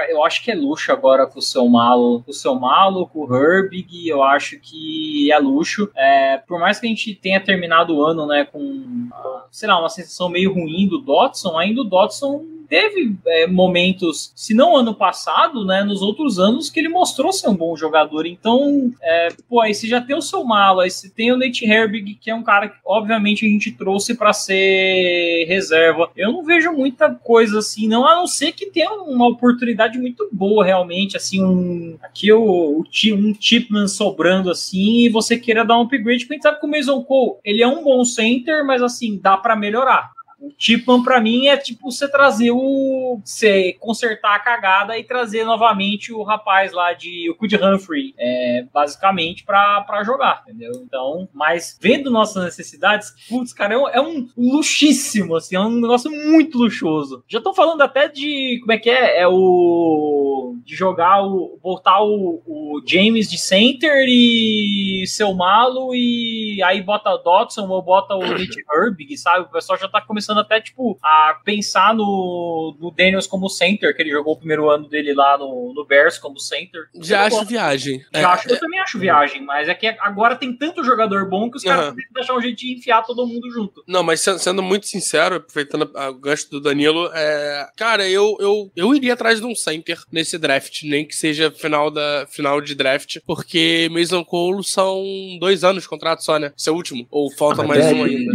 Eu acho que é luxo agora com o seu malo, com o seu malo, com o Herbig, eu acho que é luxo. É, por mais que a gente tenha terminado o ano, né, com, ah, sei lá, uma sensação meio ruim do Dotson, ainda o Dotson teve é, momentos, se não ano passado, né, nos outros anos que ele mostrou ser um bom jogador. Então, é, pô, aí você já tem o seu malo, aí você tem o Nate Herbig, que é um cara que obviamente a gente trouxe para ser reserva. Eu não vejo muita coisa assim, não, a não ser que tenha uma oportunidade muito boa realmente, assim, um aqui o, o um Chipman sobrando assim e você queira dar um upgrade, porque a gente sabe que o Mason Cole, ele é um bom center, mas assim, dá para melhorar. O Tipman, pra mim, é tipo você trazer o. Você consertar a cagada e trazer novamente o rapaz lá de. O Kud Humphrey, é, basicamente, pra jogar, entendeu? Então, mas vendo nossas necessidades, putz, cara, é um, é um luxíssimo, assim, é um negócio muito luxuoso. Já tô falando até de. Como é que é? É o. De jogar o. Voltar o, o James de center e seu malo e aí bota o Dodson ou bota o Nick Herbig, sabe? O pessoal já tá começando até, tipo, a pensar no, no Daniels como center, que ele jogou o primeiro ano dele lá no, no Bears como center. Já acho viagem. Já é, acho, é, eu também acho viagem, mas é que agora tem tanto jogador bom que os caras têm que achar um jeito de enfiar todo mundo junto. Não, mas sendo muito sincero, aproveitando o gancho do Danilo, é, cara, eu, eu, eu iria atrás de um center nesse draft, nem que seja final, da, final de draft, porque Mason Cole são dois anos de contrato só, né? Seu último. Ou falta ah, mais é, um ainda.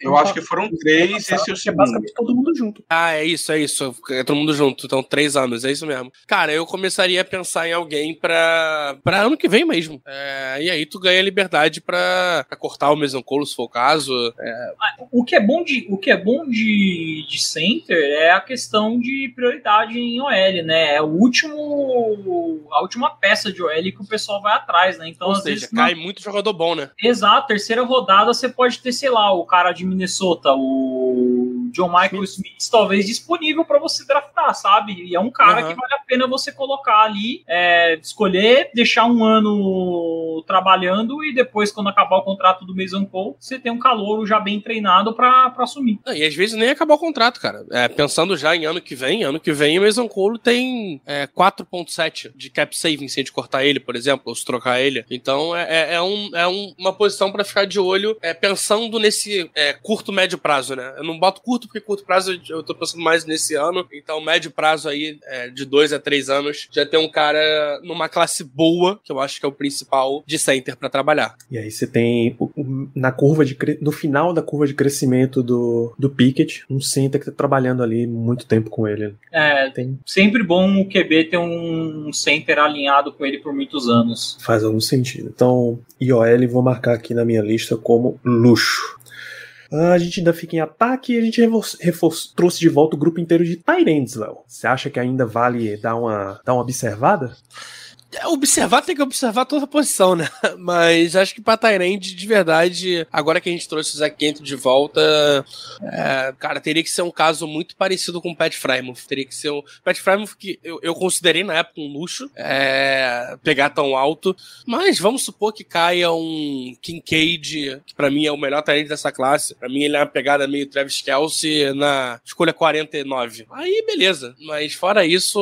Eu acho que foram três, esse é o segundo. basicamente todo mundo junto. Ah, é isso, é isso. É todo mundo junto. Então, três anos, é isso mesmo. Cara, eu começaria a pensar em alguém pra, pra ano que vem mesmo. É, e aí tu ganha liberdade pra, pra cortar o Mason Cole, se for o caso. É... O que é bom, de, o que é bom de, de center é a questão de prioridade em OL, né? É o último, a última peça de OL que o pessoal vai atrás, né? Então, Ou seja, vezes, cai não... muito jogador bom, né? Exato, terceira rodada você pode ter, sei lá, o cara de Minnesota, o so John Michael Smith, talvez disponível para você draftar, sabe? E é um cara uhum. que vale a pena você colocar ali, é, escolher, deixar um ano trabalhando e depois, quando acabar o contrato do Mason Cole, você tem um calouro já bem treinado para assumir. e às vezes nem acabar o contrato, cara. É, pensando já em ano que vem, ano que vem o Mason Cole tem é, 4.7 de cap saving se a gente cortar ele, por exemplo, ou se trocar ele. Então é, é, é um, é um, uma posição para ficar de olho é, pensando nesse é, curto, médio prazo, né? Eu não boto curto porque curto prazo eu tô pensando mais nesse ano. Então, médio prazo aí, é, de dois a três anos, já tem um cara numa classe boa, que eu acho que é o principal, de center para trabalhar. E aí você tem na curva de no final da curva de crescimento do, do Pickett, um center que tá trabalhando ali muito tempo com ele. É, tem... sempre bom o QB ter um center alinhado com ele por muitos anos. Faz algum sentido. Então, IOL vou marcar aqui na minha lista como luxo. Ah, a gente ainda fica em ataque e a gente trouxe de volta o grupo inteiro de Tyrands, Léo. Você acha que ainda vale dar uma, dar uma observada? É, observar tem que observar toda a posição, né? Mas acho que pra Tyrande, de verdade, agora que a gente trouxe o Zac Kent de volta, é, cara, teria que ser um caso muito parecido com o Pat Frymouth. Teria que ser um. Pat Frymouth que eu, eu considerei na época um luxo é, pegar tão alto. Mas vamos supor que caia um Kincaid, que pra mim é o melhor Tyrande dessa classe. Pra mim ele é uma pegada meio Travis Kelsey na escolha 49. Aí beleza. Mas fora isso,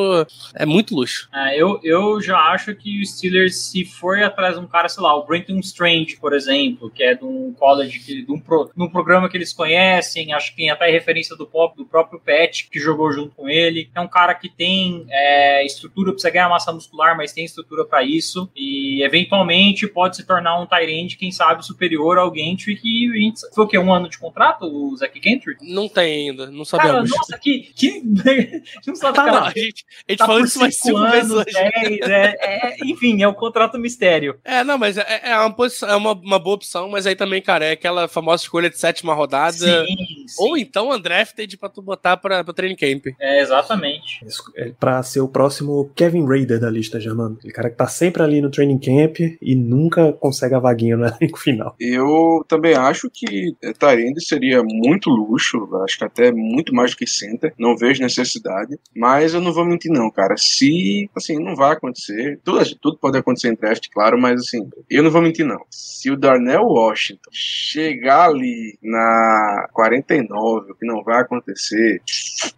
é muito luxo. É, eu, eu já acho acho que o Steelers, se for atrás de um cara, sei lá, o Brenton Strange, por exemplo, que é de um college, que, de, um pro, de um programa que eles conhecem, acho que tem até referência do, pop, do próprio Pet, que jogou junto com ele. É um cara que tem é, estrutura, precisa ganhar massa muscular, mas tem estrutura para isso. E eventualmente pode se tornar um Tyrande, quem sabe, superior ao Gentry, que a gente, foi o quê? Um ano de contrato, o Zach Gentry? Não tem ainda, não sabemos. Cara, nossa, que. que não sabe, tá, cara, não, a gente, a gente tá falou isso mais cinco vezes hoje. é, é, enfim, é o contrato mistério. É, não, mas é, é, uma, posição, é uma, uma boa opção, mas aí também, cara, é aquela famosa escolha de sétima rodada. Sim, sim. Ou então undrafted pra tu botar pra, pra training camp. É, exatamente. É pra ser o próximo Kevin Raider da lista, Germano. Aquele cara que tá sempre ali no training camp e nunca consegue a vaguinha no elenco final. Eu também acho que Tyrande seria muito luxo, acho que até muito mais do que center. Não vejo necessidade, mas eu não vou mentir, não, cara. Se, assim, não vai acontecer tudo, tudo pode acontecer em draft, claro, mas assim, eu não vou mentir não. Se o Darnell Washington chegar ali na 49, o que não vai acontecer,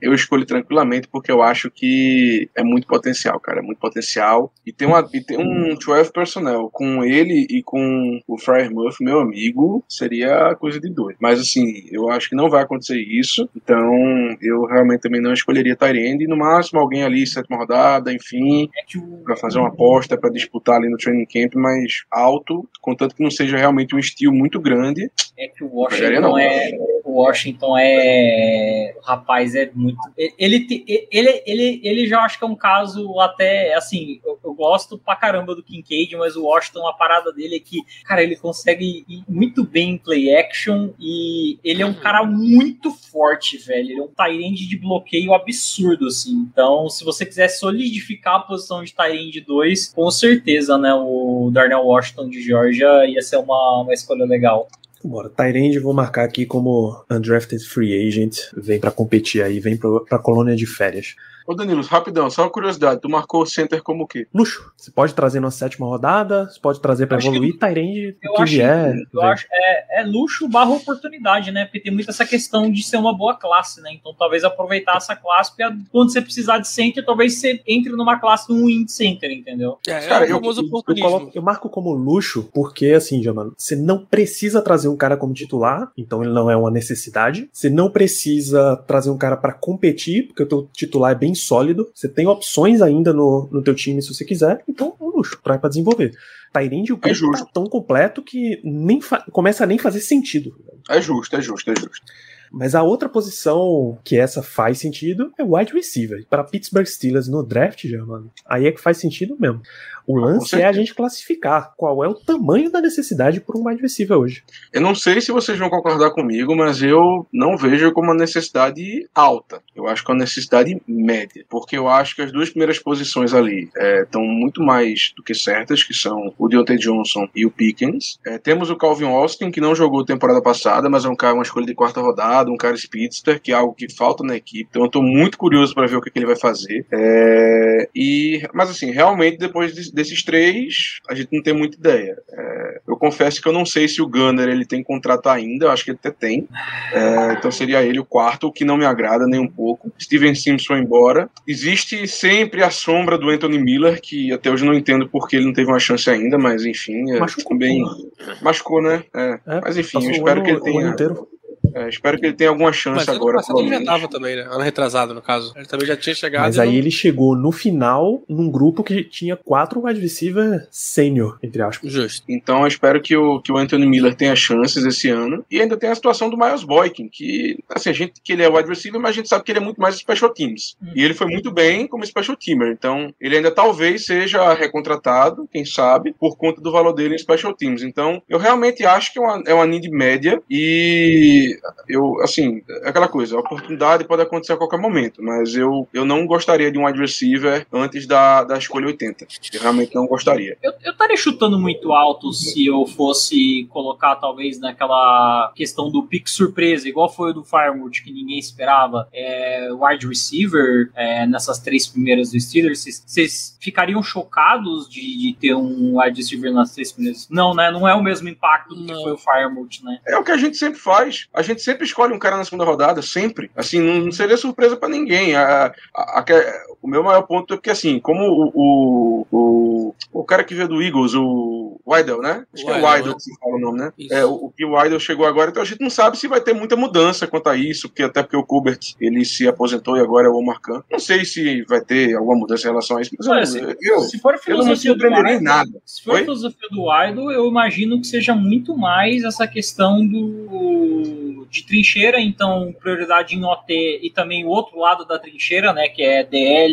eu escolho tranquilamente porque eu acho que é muito potencial, cara, é muito potencial. E tem, uma, e tem um 12 personnel com ele e com o Fryer Muff, meu amigo, seria coisa de doido. Mas assim, eu acho que não vai acontecer isso, então eu realmente também não escolheria Tyrande, e no máximo alguém ali, sétima rodada, enfim, é pra fazer uma aposta para disputar ali no training camp, mas alto, contanto que não seja realmente um estilo muito grande. É que o Washington é. O Washington é. O rapaz é muito. Ele, ele, ele, ele já acho que é um caso até. Assim, eu, eu gosto pra caramba do Kincaid, mas o Washington, a parada dele é que, cara, ele consegue ir muito bem em play action e ele é um uhum. cara muito forte, velho. Ele é um Tyrande de bloqueio absurdo, assim. Então, se você quiser solidificar a posição de Tyrande 2, com certeza, né? O Darnell Washington de Georgia ia ser uma, uma escolha legal. Bora, Tyrande vou marcar aqui como undrafted free agent, vem para competir aí, vem pra, pra colônia de férias. Ô Danilo, rapidão, só uma curiosidade. Tu marcou o center como o quê? Luxo. Você pode trazer na sétima rodada, você pode trazer pra Acho que- evoluir, Tyrande, o que acho, vier. eu vem. acho é, é luxo barra oportunidade, né? Porque tem muito essa questão de ser uma boa classe, né? Então talvez aproveitar essa classe, porque quando você precisar de center, talvez você entre numa classe um win center, entendeu? É, Cara, é o eu- famoso Eu, oportunismo. coloco- eu marco como luxo porque, assim, já, mano, você não precisa trazer um cara como titular, então ele não é uma necessidade. Você não precisa trazer um cara pra competir, porque o teu titular é bem sólido. Você tem opções ainda no, no teu time se você quiser, então é um luxo pra desenvolver. Tyrande, o grupo justo. tá tão completo que nem começa a nem fazer sentido. É justo, é justo, é justo. Mas a outra posição que essa faz sentido é wide receiver. Para Pittsburgh Steelers no draft, já, mano, aí é que faz sentido mesmo. O lance é a gente classificar qual é o tamanho da necessidade por um wide receiver hoje. Eu não sei se vocês vão concordar comigo, mas eu não vejo como uma necessidade alta. Eu acho que é uma necessidade média. Porque eu acho que as duas primeiras posições ali estão muito mais do que certas, que são o Deontay Johnson e o Pickens. É, temos o Calvin Austin, que não jogou temporada passada, mas é um cara, uma escolha de quarta rodada, um cara speedster, que é algo que falta na equipe. Então eu estou muito curioso para ver o que, que ele vai fazer. É, e, mas assim, realmente depois de- desses três, a gente não tem muita ideia. É, eu confesso que eu não sei se o Gunner ele tem contrato ainda, eu acho que ele até tem. É, então seria ele o quarto, o que não me agrada nem um pouco. Steven Sims foi embora. Existe sempre a sombra do Anthony Miller, que até hoje eu não entendo porque ele não teve uma chance ainda, mas enfim, é, Machucou. também machucou, né? É. É, Mas enfim, eu espero ano- que ele tenha. É, espero que ele tenha alguma chance Mas ano agora. passado ele já tava também, né? Ano retrasado, no caso. Ele também já tinha chegado. Mas aí não- ele chegou no final num grupo que tinha quatro wide receiver sênior, entre aspas. Justo. Então eu espero que o, que o Anthony Miller tenha chances esse ano. E ainda tem a situação do Miles Boykin, que assim, a gente que ele é wide receiver, mas a gente sabe que ele é muito mais special teams. Hum. E ele foi muito bem como special teamer. Então ele ainda talvez seja recontratado, quem sabe, por conta do valor dele em special teams. Então eu realmente acho que é uma, é uma need média e eu, assim, é aquela coisa, a oportunidade pode acontecer a qualquer momento, mas eu, eu não gostaria de um wide receiver antes da, da escolha 80. Eu realmente não gostaria. Eu, eu estaria chutando muito alto se eu fosse colocar, talvez, naquela questão do pick surpresa, igual foi o do Firewood, que ninguém esperava, é, wide receiver, é, nessas três primeiras do Steelers. Vocês- ficariam chocados de, de ter um wide receiver nas três primeiras? Não, né? Não é o mesmo impacto do que Não. foi o Firewood, né? É o que a gente sempre faz. A gente sempre escolhe um cara na segunda rodada, sempre. Assim, não, seria surpresa pra ninguém. A- a- a- o meu maior ponto é porque, assim, como o, o, o, o cara que veio do Eagles, o Weidel, né? Acho que é o Weidel, Weidel né? que se fala o nome, né? Isso. É, o, o que o Weidel chegou agora, então a gente não sabe se vai ter muita mudança quanto a isso, porque até porque o Kubert, ele se aposentou e agora é o Omar Khan. Não sei se vai ter alguma mudança em relação a isso, mas Olha, eu, se- eu, se for a eu não me filosofia do surpreenderia em nada. Se for Oi? a filosofia do Idol, eu imagino que seja muito mais essa questão do de trincheira, então prioridade em OT e também o outro lado da trincheira, né, que é DL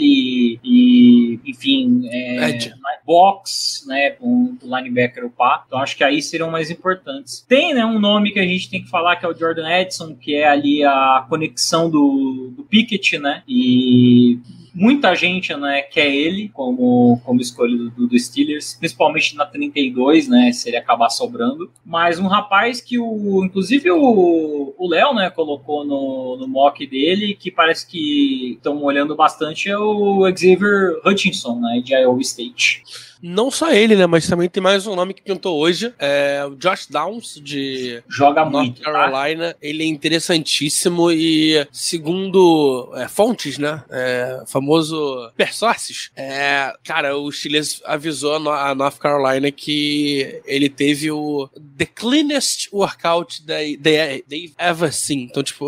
e, enfim, é, Edge. box, né, com o linebacker upar. Então acho que aí seriam mais importantes. Tem, né, um nome que a gente tem que falar que é o Jordan Edson, que é ali a conexão do, do Pickett, né, e muita gente né, quer ele como, como escolha do, do Steelers, principalmente na 32, né? Se ele acabar sobrando. Mas um rapaz que o. Inclusive o o Léo, né, colocou no, no mock dele, que parece que estão olhando bastante, é o Xavier Hutchinson, né? De Iowa State. Não só ele, né? Mas também tem mais um nome que pintou hoje. É o Josh Downs, de Joga North muito. Tá? Carolina. Ele é interessantíssimo e, segundo é, fontes, né? É, famoso Persources, é, cara, o Chiles avisou a, No- a North Carolina que ele teve o the cleanest workout they, they, they've ever seen. Então, tipo,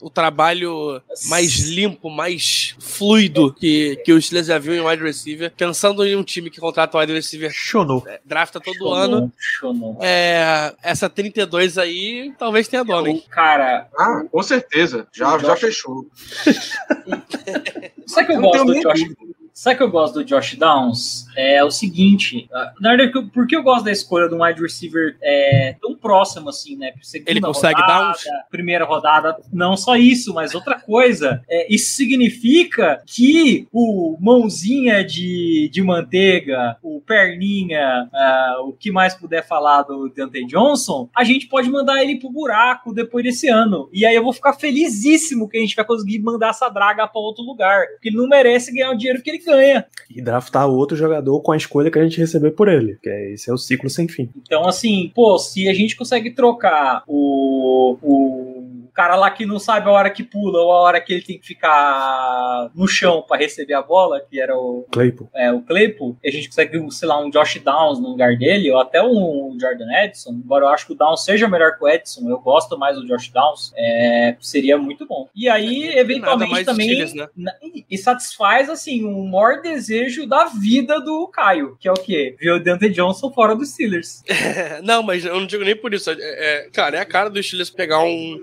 o trabalho mais limpo, mais fluido que, que o Steelers já viu em wide receiver. Pensando em um time que contrata wide receiver, Chonou. é, drafta todo Chonou, ano. chonou. É, essa 32 aí talvez tenha dono, hein? Cara, Ah, com certeza. Já, já fechou. sabe o que eu Eu não tenho gosto do nem Josh Sabe que eu gosto do Josh Downs? É o seguinte, ah, na verdade, por que eu gosto da escolha do wide receiver é, tão próximo assim, né? Segunda Ele consegue rodada, downs? Primeira rodada, não só isso, mas outra coisa. É, isso significa que o mãozinha de, de manteiga, o perninha, uh, o que mais puder falar do Deontay Johnson, a gente pode mandar ele pro buraco depois desse ano. E aí eu vou ficar felizíssimo que a gente vai conseguir mandar essa draga para outro lugar. Porque ele não merece ganhar o dinheiro que ele ganha. E draftar outro jogador com a escolha que a gente receber por ele. Que é, esse é o ciclo sem fim. Então, assim, pô, se a gente consegue trocar o, o cara lá que não sabe a hora que pula ou a hora que ele tem que ficar no chão para receber a bola, que era o Claypool. É, o Claypool, e a gente consegue, sei lá, um Josh Downs no lugar dele, ou até um Jordan Edson, embora eu acho que o Downs seja melhor que o Edson, eu gosto mais do Josh Downs, é, seria muito bom. E aí, é, eventualmente também, Steelers, né? e satisfaz, assim, o maior desejo da vida do Caio, que é o quê? Ver o Dante Johnson fora dos Steelers. não, mas eu não digo nem por isso. É, é, cara, é a cara dos Steelers pegar um,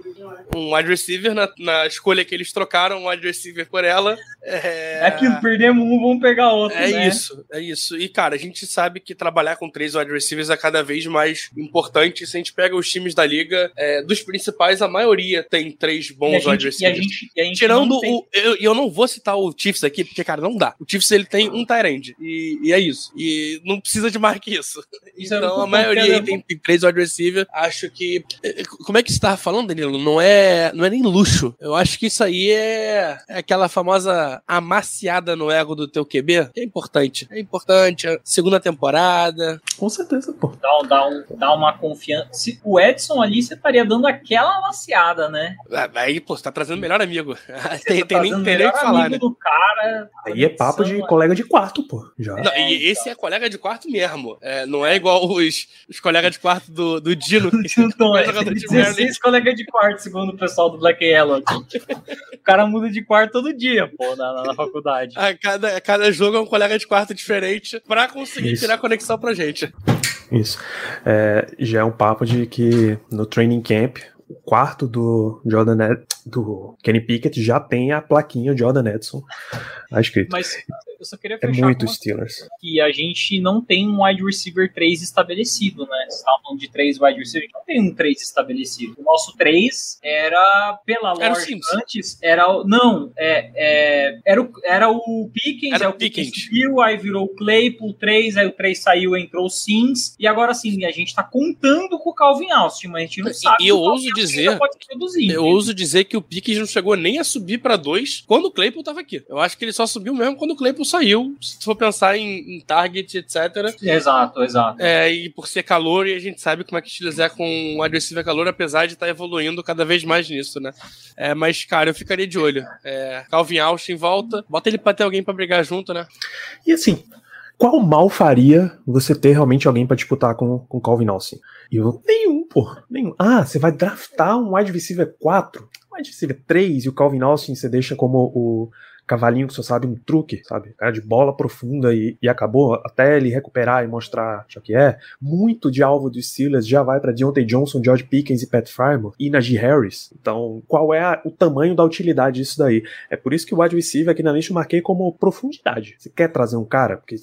um wide receiver na, na escolha que eles trocaram um wide receiver por ela. É, é que perdemos um, vamos pegar outro. É né? isso, é isso. E, cara, a gente sabe que trabalhar com três wide receivers é cada vez mais importante. Se a gente pega os times da liga, é, dos principais, a maioria tem três bons wide receivers. E a gente, e a gente Tirando o. Eu, eu não vou citar o Chiefs aqui, porque, cara, não dá. O Chiefs ele tem um Tyrande. E, e é isso. E não precisa de mais que isso. isso é então, a maioria aí tem, tem três wide receivers. Acho que. Como é que você tava falando, Danilo? Não é, não é nem luxo. Eu acho que isso aí é, é aquela famosa amaciada no ego do teu QB. É importante. É importante. Segunda temporada. Com certeza, pô. Dá, dá, um, dá uma confiança. Se o Edson ali, você estaria dando aquela amaciada, né? Ah, aí, pô, você tá trazendo o melhor amigo. tem, tá tem nem, tem nem o que falar, né? do cara. Aí é papo de colega de quarto, pô. Já. Não, é, e esse é colega de quarto mesmo. É, não é igual os, os colegas de quarto do, do Dino. Então, é, 16 colegas de quarto, segundo o pessoal do Black Yellow. o cara muda de quarto todo dia, pô, na, na faculdade. A cada, a cada jogo é um colega de quarto diferente pra conseguir Isso. tirar conexão pra gente. Isso. É, já é um papo de que no training camp o quarto do Jordan do Kenny Pickett já tem a plaquinha Jordan Edson escrito. Mas eu só queria é fechar é muito Steelers. que a gente não tem um wide receiver 3 estabelecido, né? Você tava falando de três wide receivers, não tem um 3 estabelecido. O nosso 3 era pela era Lord antes, era o, não, é, é, era, o, era o Pickens, era é o Pickens subiu, aí virou o Claypool 3, aí o 3 saiu, entrou o Sims, e agora sim, a gente tá contando com o Calvin Austin, mas a gente não sabe. E eu ouso dizer, eu ouso dizer que o Pickens não chegou nem a subir para 2 quando o Claypool tava aqui. Eu acho que ele só subiu mesmo quando o Claypool saiu, se for pensar em, em target, etc. Exato, exato. É, e por ser calor, e a gente sabe como é que Steelers é com o agressivo calor, apesar de estar tá evoluindo cada vez mais nisso, né? É, mas, cara, eu ficaria de olho. É, Calvin Austin volta, bota ele pra ter alguém para brigar junto, né? E assim, qual mal faria você ter realmente alguém para disputar com o Calvin Austin? Eu, nenhum, pô, nenhum. Ah, você vai draftar um wide receiver 4, um wide receiver 3 e o Calvin Austin você deixa como o cavalinho que só sabe um truque, sabe? Cara de bola profunda e, e acabou até ele recuperar e mostrar o que é. Muito de alvo dos Steelers já vai para Deontay Johnson, George Pickens e Pat Frymore e Najee Harris. Então, qual é a, o tamanho da utilidade disso daí? É por isso que o wide receiver aqui na lista eu marquei como profundidade. Você quer trazer um cara, porque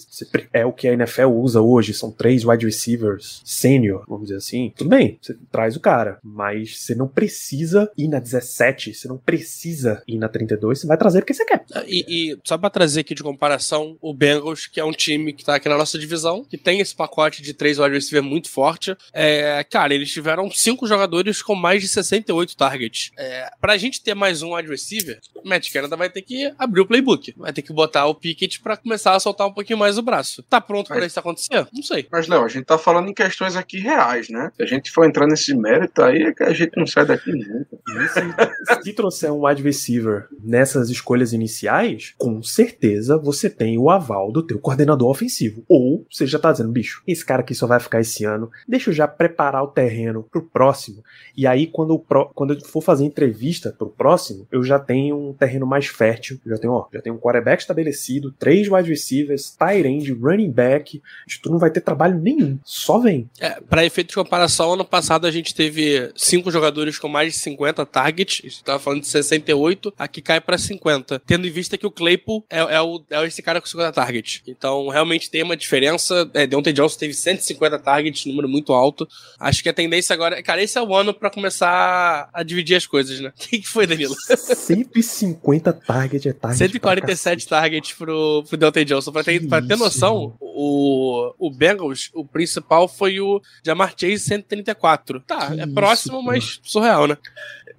é o que a NFL usa hoje, são três wide receivers sênior, vamos dizer assim. Tudo bem, você traz o cara, mas você não precisa ir na 17, você não precisa ir na 32, você vai trazer porque você quer. E, e, só para trazer aqui de comparação, o Bengals, que é um time que tá aqui na nossa divisão, que tem esse pacote de três wide receiver muito forte. É, cara, eles tiveram cinco jogadores com mais de 68 targets. É, pra gente ter mais um wide receiver, o Matt Canada vai ter que abrir o playbook. Vai ter que botar o Pickett para começar a soltar um pouquinho mais o braço. Tá pronto para isso acontecer? Não sei. Mas, Léo, a gente tá falando em questões aqui reais, né? Se a gente for entrar nesse mérito aí, é que a gente não sai daqui nunca. Se, se trouxer um wide receiver nessas escolhas iniciais, iniciais, com certeza você tem o aval do teu coordenador ofensivo. Ou você já tá dizendo, bicho, esse cara aqui só vai ficar esse ano, deixa eu já preparar o terreno pro próximo. E aí, quando, pro, quando eu for fazer entrevista pro próximo, eu já tenho um terreno mais fértil. Já tenho, ó, já tenho um quarterback estabelecido, três wide receivers, tight end, running back. Tu não vai ter trabalho nenhum, só vem. É, pra efeito de comparação, ano passado a gente teve cinco jogadores com mais de 50 targets, a gente tava falando de 68, aqui cai para 50, tendo em vista que o Claypool é, é, o, é esse cara com 50 targets. Então, realmente tem uma diferença. É, Deontay Johnson teve 150 targets, número muito alto. Acho que a tendência agora. Cara, esse é o ano pra começar a dividir as coisas, né? O que, que foi, Danilo? 150 targets é target. 147 targets pro, pro Deontay Johnson. Pra ter, pra ter noção, o, o Bengals, o principal foi o Jamar Chase 134. Tá, Que é próximo, isso, mas surreal, né?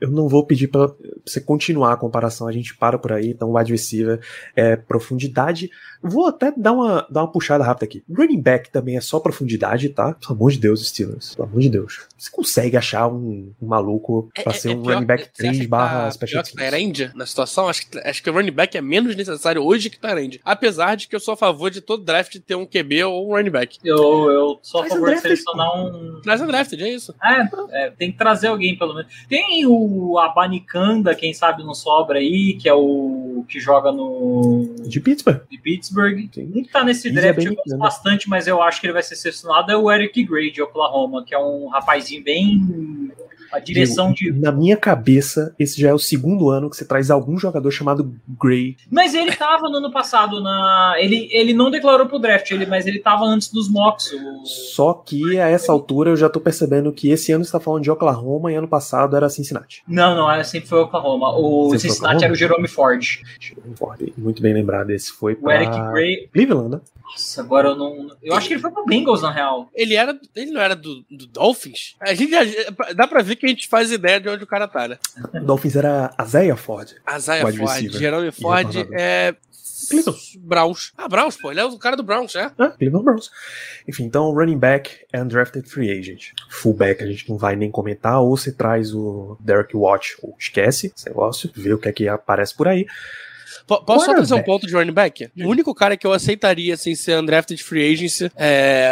Eu não vou pedir pra você continuar a comparação, a gente para por aí, então wide receiver é profundidade. Vou até dar uma, dar uma puxada rápida aqui. Running back também é só profundidade, tá? Pelo amor de Deus, Steelers. Pelo amor de Deus. Você consegue achar um, um maluco pra ser um pior running back que- você acha 3 que barra tá special pior teams? Tyrande na situação? Acho que, acho que o running back é menos necessário hoje que Tyrande. Apesar de que eu sou a favor de todo draft ter um QB ou um running back. Eu, eu sou a favor de é selecionar um. Traz um draft, é isso. É, é, tem que trazer alguém, pelo menos. Tem o Abanicanda, quem sabe não sobra aí, que é o que joga no De Pittsburgh. de Pittsburgh. Sim. Um que tá nesse draft é bastante, mas eu acho que ele vai ser selecionado é o Eric Gray de Oklahoma, que é um rapazinho bem. A direção de. Na minha cabeça, esse já é o segundo ano que você traz algum jogador chamado Gray. Mas ele tava no ano passado na. Ele, ele não declarou pro draft, ele, mas ele tava antes dos mocks. O... Só que a essa altura eu já tô percebendo que esse ano você tá falando de Oklahoma e ano passado era Cincinnati. Não, não, sempre foi Oklahoma. O Sempre Cincinnati Oklahoma? era o Jerome Ford. Muito bem lembrado, esse foi O pra Eric Gray. Cleveland, né? Nossa, agora eu não. Eu acho que ele foi pro Bengals, na real. Ele era. Ele não era do, do Dolphins? A gente dá pra ver que a gente faz ideia de onde o cara tá, né? O Dolphins era Isaiah Ford. Isaiah Wide Ford, receiver. Jerome Ford é. Cleveland. Browns. Ah, Browns, pô. Ele é o cara do Browns, é? Ah, Cleveland Browns. Enfim, então running back é undrafted free agent. Fullback a gente não vai nem comentar, ou você traz o Derek Watt, ou esquece esse negócio, vê o que é que aparece por aí. Po- Posso só trazer um ponto de running back? O único cara que eu aceitaria sem ser undrafted free agency é,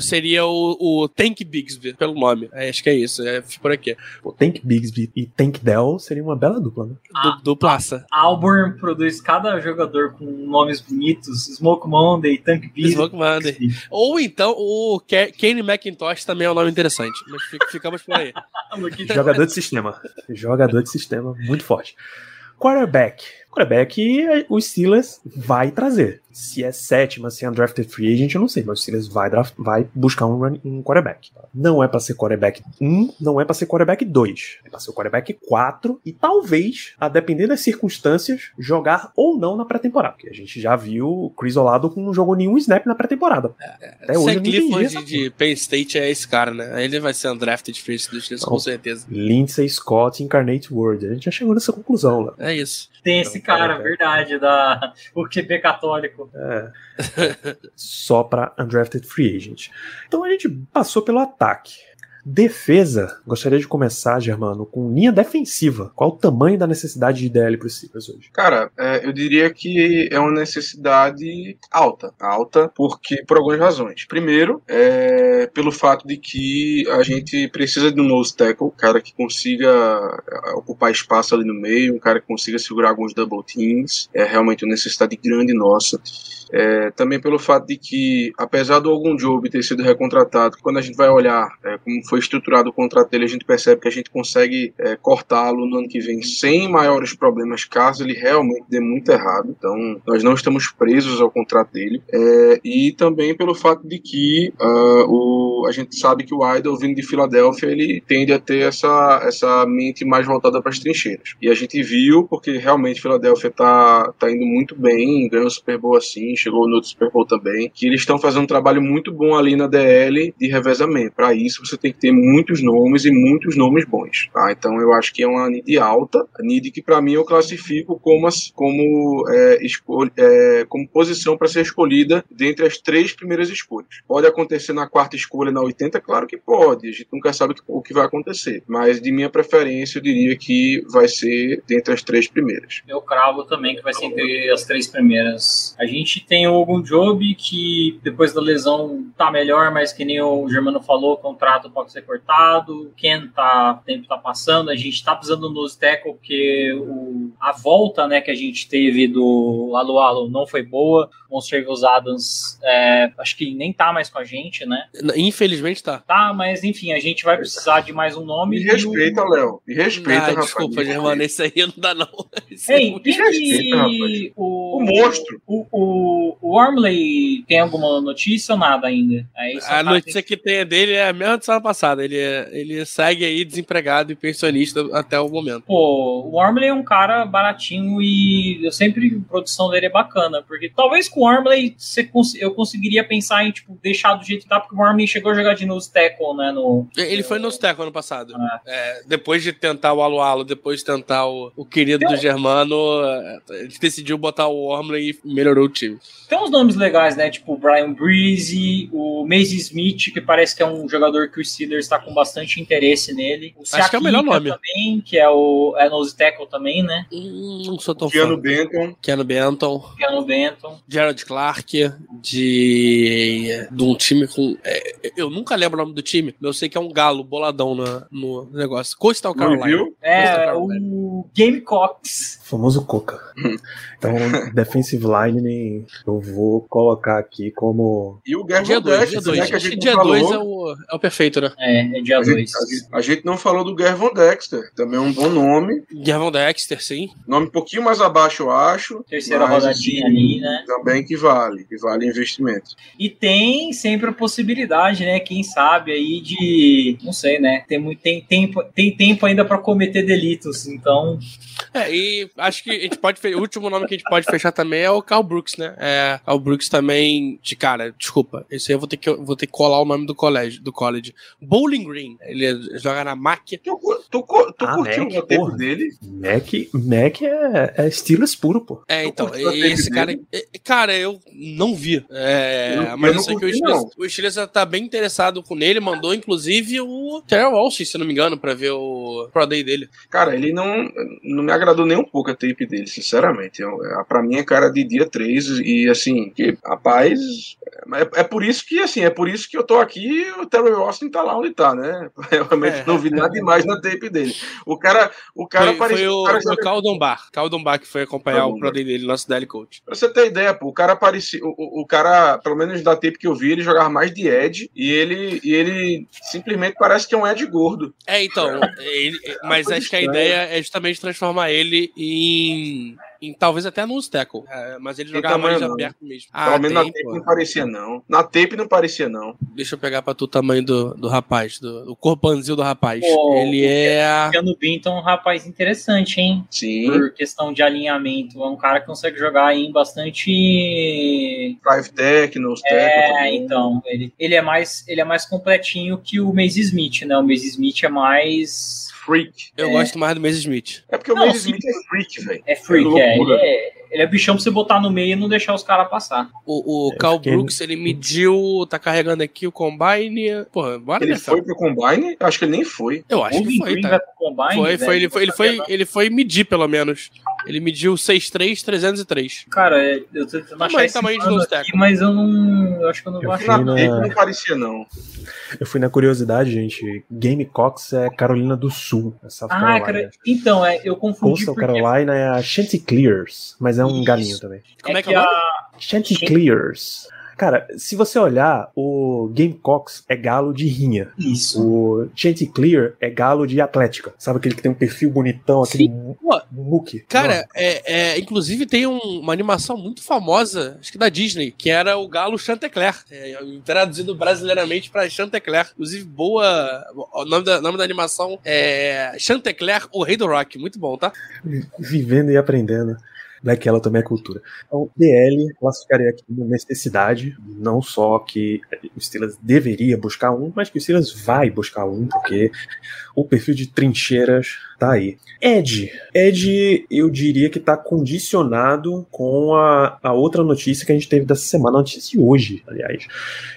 seria o, o Tank Bigsby, pelo nome. É, acho que é isso, é por aqui. O Tank Bigsby e Tank Dell seria uma bela dupla, né? Ah. Do, do Plaça. A Auburn produz cada jogador com nomes bonitos: Smoke Monday, Tank Beast. Smoke Monday. Ou então o Ke- Kenny McIntosh também é um nome interessante. Mas fica- ficamos por aí. Jogador de sistema. Jogador de sistema, muito forte. Quarterback. Quarterback, eh, o Steelers vai trazer. Se é sétima, se é undrafted free agent, eu não sei, mas o Steelers vai, draft, vai buscar um, run- um quarterback. Não é pra ser quarterback 1, não é pra ser quarterback 2. É pra ser o quarterback 4 e talvez, a depender das circunstâncias, jogar ou não na pré-temporada. Porque a gente já viu o Chris Olado com não jogou nenhum snap na pré-temporada. Até hoje eu não entendi de, de Penn State é esse cara, né? Ele vai ser undrafted free agent com Não. certeza. Lindsay Scott Incarnate Word. A gente já chegou nessa conclusão lá. É isso. Tem esse Então, cara, cara, verdade, da o QB católico. É. Só para undrafted free agent. Então a gente passou pelo ataque. Defesa, gostaria de começar, Germano, com linha defensiva. Qual o tamanho da necessidade de DL para os Steelers hoje? Cara, é, eu diria que é uma necessidade alta. Alta porque por algumas razões. Primeiro, é, pelo fato de que a gente precisa de um nose tackle, cara que consiga é, ocupar espaço ali no meio, um cara que consiga segurar alguns double teams. É realmente uma necessidade grande nossa. É, também pelo fato de que, apesar do algum job ter sido recontratado, quando a gente vai olhar é, como foi estruturado o contrato dele, a gente percebe que a gente consegue é, cortá-lo no ano que vem sem maiores problemas, caso ele realmente dê muito errado. Então, nós não estamos presos ao contrato dele. É, e também pelo fato de que ah, o, a gente sabe que o Idol, vindo de Filadélfia, ele tende a ter essa, essa mente mais voltada para as trincheiras. E a gente viu, porque realmente Filadélfia tá, tá indo muito bem, ganhou o Super Bowl assim, chegou no outro Super Bowl também, que eles estão fazendo um trabalho muito bom ali na DL de revezamento. Para isso, você tem que ter muitos nomes e muitos nomes bons. Tá? Então, eu acho que é uma need alta, need que para mim eu classifico como, como, é, escol- é, como posição para ser escolhida dentre as três primeiras escolhas. Pode acontecer na quarta escolha, na 80, claro que pode, a gente nunca sabe o que vai acontecer. Mas de minha preferência, eu diria que vai ser dentre as três primeiras. Eu cravo também que vai ser entre as três primeiras. A gente tem o Ogun Job, que depois da lesão tá melhor, mas que nem o Germano falou, o contrato pode ser cortado. O Ken tá, o tempo tá passando. A gente tá precisando do nose tackle, porque o, a volta né, que a gente teve do Alu Alu não foi boa. Monstravos Adams, é, acho que nem tá mais com a gente, né? Infelizmente tá. Tá, mas enfim, a gente vai precisar de mais um nome. Me respeita, Léo. Me respeita, ah, rapaz. desculpa, Germano, esse aí não dá não. Esse Ei, é e respeita, que o, O monstro. O, o, o Wormley tem alguma notícia ou nada ainda? Só A tá- notícia que tem dele é a mesma de semana passada. Ele, é- ele segue aí desempregado e pensionista até o momento. Pô, o Wormley é um cara baratinho e eu sempre a produção dele é bacana, porque talvez com o Wormley cons- eu conseguiria pensar em tipo deixar do jeito que tá, porque o Wormley chegou a jogar de nose tackle, né, no Ele foi no Steco ano passado. Ah. É, depois de tentar o Alo Alo, depois de tentar o, o querido do Germano, é, gente decidiu botar o Wormley e melhorou o time. Tem uns nomes legais, né? Tipo o Brian Breezy, o Macy Smith, que parece que é um jogador que o Steelers está com bastante interesse nele. O Acho que é o melhor nome. também, que é o é nose tackle também, né? Hum, não sou tão Keanu fã. Benton. Keanu Benton, Keanu Benton. Gerald Clark, de, de um time com. é, eu nunca lembro o nome do time, mas eu sei que é um galo boladão na- no negócio. Coastal Carolina. Louisville. É, Carolina. o Gamecocks. Famoso Coca. Então, defensive line eu vou colocar aqui como. E o Gervon Dia 2, Dexter, dia 2. né, que a gente Dia não 2 falou. é o, é o perfeito, né? É, é dia A gente, 2. a gente- a gente não falou do Gervon Dexter, também é um bom nome. Gervon Dexter, sim. Nome um pouquinho mais abaixo, eu acho. Terceira rodadinha assim, ali, né? Também que vale, que vale investimento. E tem sempre a possibilidade, né? Quem sabe aí de. Não sei, né? Tem, muito, tem, tempo, tem tempo ainda para cometer delitos. Então, É, e acho que a gente pode. O último nome que a gente pode fechar também é o Carl Brooks, né? É, Carl Brooks também. De cara, desculpa. Esse aí eu vou ter que, vou ter que colar o nome do colégio. Do college. Bowling Green. Ele joga na MAC. Tu, tu, tu Ah, curtiu Mac, o porra. dele? Mac, Mac é, é Steelers puro, pô. É, então, esse cara. é, Cara, eu não vi. É, Eu mas eu eu, não sei que o Steelers, o Steelers tá bem interessado com ele. Mandou, inclusive, o Terrell Walsh, se não me engano, pra ver o Pro Day dele. Cara, ele não, não me agradou nem um pouco a tape dele, sinceramente. Eu, é, pra mim é cara de dia 3 e assim, que, rapaz, é, é por isso que assim, é por isso que eu tô aqui e o Terry Austin tá lá onde tá, né? Eu realmente É. não vi nada demais na tape dele. O cara, o cara Foi, parecia. foi o, o cara foi o Caldon Bar. Caldon Bar que foi acompanhar o Caldon Bar. Day dele, nosso daily coach. Pra você ter ideia, pô, o cara parecia. O, o- o cara, pelo menos da tape que eu vi, ele jogava mais de Ed e ele, e ele simplesmente parece que é um Ed gordo. É, então, ele- mas acho que a ideia é justamente transformar ele em, em talvez até no tackle. É, mas ele jogava mais não. aberto mesmo. Pelo Ah, menos na tape pô. não parecia, não. Na tape não parecia, não. Deixa eu pegar pra tu o tamanho do, do rapaz, do, do corpanzil do rapaz. Pô, ele é. Keanu Benton é um rapaz interessante, hein? Sim. Por questão de alinhamento. É um cara que consegue jogar aí em bastante. Drive Tech, no É, então. Ele, ele, é mais, ele é mais completinho que o Mace Smith, né? O Mace Smith é mais. Freak. Eu É. gosto mais do Mason Smith. É porque o Não, sim. Smith é freak, velho. É freak, É é. Ele é, ele é bichão pra você botar no meio e não deixar os caras passar. O, o Eu Cal fiquei- Brooks, ele mediu. Tá carregando aqui o Combine. Porra, bora Ele nessa. foi pro Combine? Eu acho que ele nem foi. Eu acho O que foi, tá? Combine, Foi, foi, ele não foi, ele foi, ele foi medir, pelo menos. Ele mediu 6'3", 303. Cara, é, eu tô tentando achar Tamanho- esse tamanho de nose aqui, mas eu não. Eu acho que eu não Eu vou fui achar. Na não parecia, não. Eu fui na curiosidade, gente. Gamecox é Carolina do Sul. É South Ah, Carolina. cara, então, é, eu confundi Coastal porque Carolina é a Chanticleers, mas é um Isso. galinho também. Como é que que é nome? a, Chanticleers. Cara, se você olhar, o Gamecocks é galo de rinha. Isso. O Chanticleer é galo de atlética. Sabe aquele que tem um perfil bonitão, aquele muque? Cara, é, é, inclusive tem um- uma animação muito famosa, acho que da Disney, que era o galo Chantecler. É, traduzido brasileiramente pra Chantecler. Inclusive, boa. O nome da, nome da animação é Chantecler, o rei do rock. Muito bom, tá? Vivendo e aprendendo. Daquela também é cultura. Então, DL, classificaria aqui como necessidade, não só que o Steelers deveria buscar um, mas que o Steelers vai buscar um, porque o perfil de trincheiras tá aí. Ed. Ed, eu diria que tá condicionado com a, a outra notícia que a gente teve dessa semana, a notícia de hoje, aliás,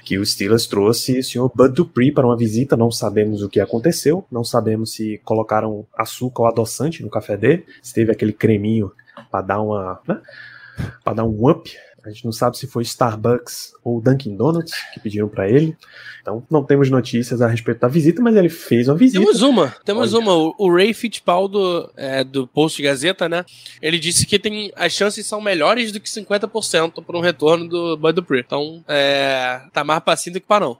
que o Steelers trouxe o senhor Bud Dupree para uma visita, não sabemos o que aconteceu, não sabemos se colocaram açúcar ou adoçante no café dele, se teve aquele creminho para dar uma, né? para dar um up. A gente não sabe se foi Starbucks ou Dunkin' Donuts que pediram para ele. Então, não temos notícias a respeito da visita, mas ele fez uma visita. Temos uma, temos Olha. uma. O, Ray Fittipaldo, é, do Post Gazeta, né? Ele disse que tem as chances são melhores do que 50% para um retorno do Bud Dupree. Então, é, tá mais pra sim do que pra não.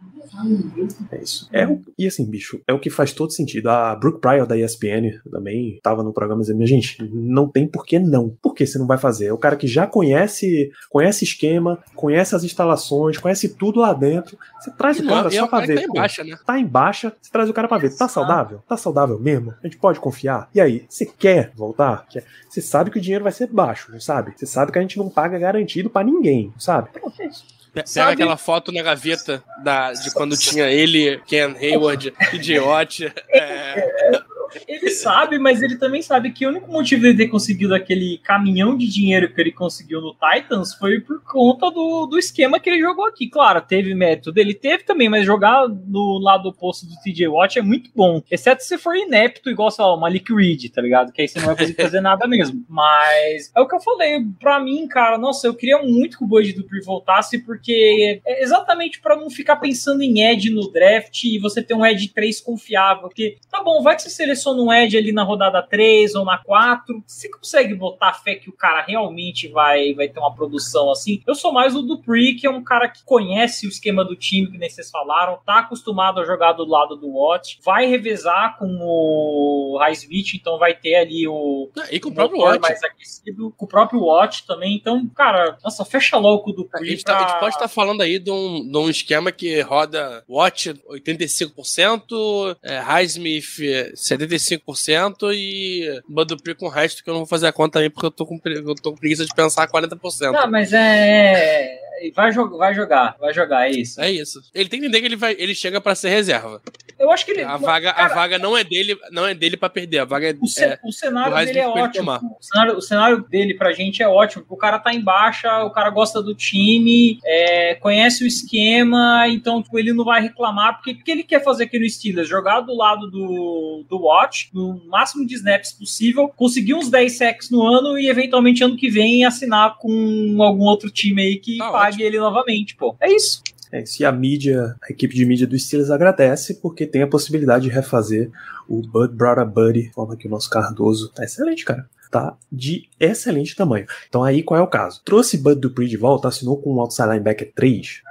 É isso. É e assim, bicho, é o que faz todo sentido. A Brooke Pryor da ESPN também tava no programa dizendo, minha gente, não tem por que não. Por que você não vai fazer? É o cara que já conhece, conhece esquema, conhece as instalações, conhece tudo lá dentro. Você traz o cara e é só pra cara que ver. tá em pô, baixa, né? Tá em baixa, você traz o cara pra ver. Tá saudável? Tá saudável mesmo? A gente pode confiar? E aí, você quer voltar? Quer? Você sabe que o dinheiro vai ser baixo, não sabe? Você sabe que a gente não paga garantido pra ninguém, não sabe? Pronto, é isso. Pe- Pega Sabe- aquela foto na gaveta da, de quando tinha ele, Ken Hayward, Idiot. É, Ele sabe, mas ele também sabe que o único motivo dele ter conseguido aquele caminhão de dinheiro que ele conseguiu no Titans foi por conta do, do esquema que ele jogou aqui. Claro, teve mérito dele, teve também, mas jogar no lado oposto do TJ Watt é muito bom. Exceto se for inepto, igual, sei lá, Malik Reed, tá ligado? Que aí você não vai conseguir fazer nada mesmo. Mas é o que eu falei. Pra mim, cara, nossa, eu queria muito que o Boyd Dupree voltasse, porque é exatamente pra não ficar pensando em Ed no draft e você ter um Ed 3 confiável. Porque, tá bom, vai que você seleciona Clemson não é ali na rodada 3 ou na 4, você consegue botar fé que o cara realmente vai, vai ter uma produção assim? Eu sou mais o Dupri que é um cara que conhece o esquema do time, que nem vocês falaram, tá acostumado a jogar do lado do Watt, vai revezar com o Highsmith, então vai ter ali o. Ah, e com o próprio Watt. Mais aquecido, com o próprio Watt também. Então, cara, nossa, fecha louco do Dupri, tá, A gente, pra... tá, a gente pode estar tá falando aí de um, de um esquema que roda Watt 85%, é, Highsmith eh, 75%. 35% e duplica com o resto, que eu não vou fazer a conta aí porque eu tô com, eu tô com preguiça de pensar 40%. Não, mas é. é, é vai, jogar, vai jogar, vai jogar, é isso. É isso. Ele tem que entender que ele, vai, ele chega para ser reserva. Eu acho que ele. A vaga, Cara, a vaga não é dele, não é dele para perder. A vaga é, o, ce, é, o cenário dele é ótimo. O cenário, o cenário dele pra gente é ótimo. O cara tá em baixa, o cara gosta do time, é, conhece o esquema, então tipo, ele não vai reclamar, porque o que ele quer fazer aqui no Steelers? Jogar do lado do, do Watch, no máximo de snaps possível, conseguir uns 10 sacks no ano e eventualmente ano que vem assinar com algum outro time aí que Tá pague ótimo. ele novamente, pô. É isso. É isso. E a mídia, a equipe de mídia do Steelers agradece porque tem a possibilidade de refazer o Bud Brother Buddy, forma que o nosso Cardoso tá excelente, cara. Tá de excelente tamanho. Então aí qual é o caso? Trouxe Bud Dupree de volta, assinou com um outside linebacker 3,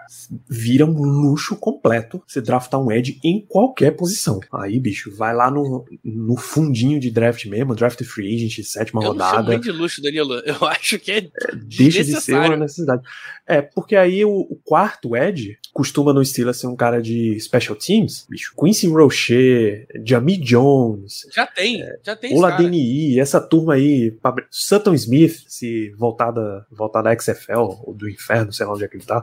vira um luxo completo você draftar um edge em qualquer posição. Aí, bicho, vai lá no, no fundinho de draft mesmo, draft free agent, sétima Eu não rodada. nem de luxo, Danilo. Eu acho que é deixa de ser uma necessidade. É, porque aí o, o quarto Ed costuma no Steelers ser um cara de special teams, bicho. Quincy Rocher, Jamie Jones, Já tem, já tem Ola. DNI, essa turma aí, Sutton Smith, se voltar da, voltar da XFL ou do inferno, sei lá onde é que ele tá.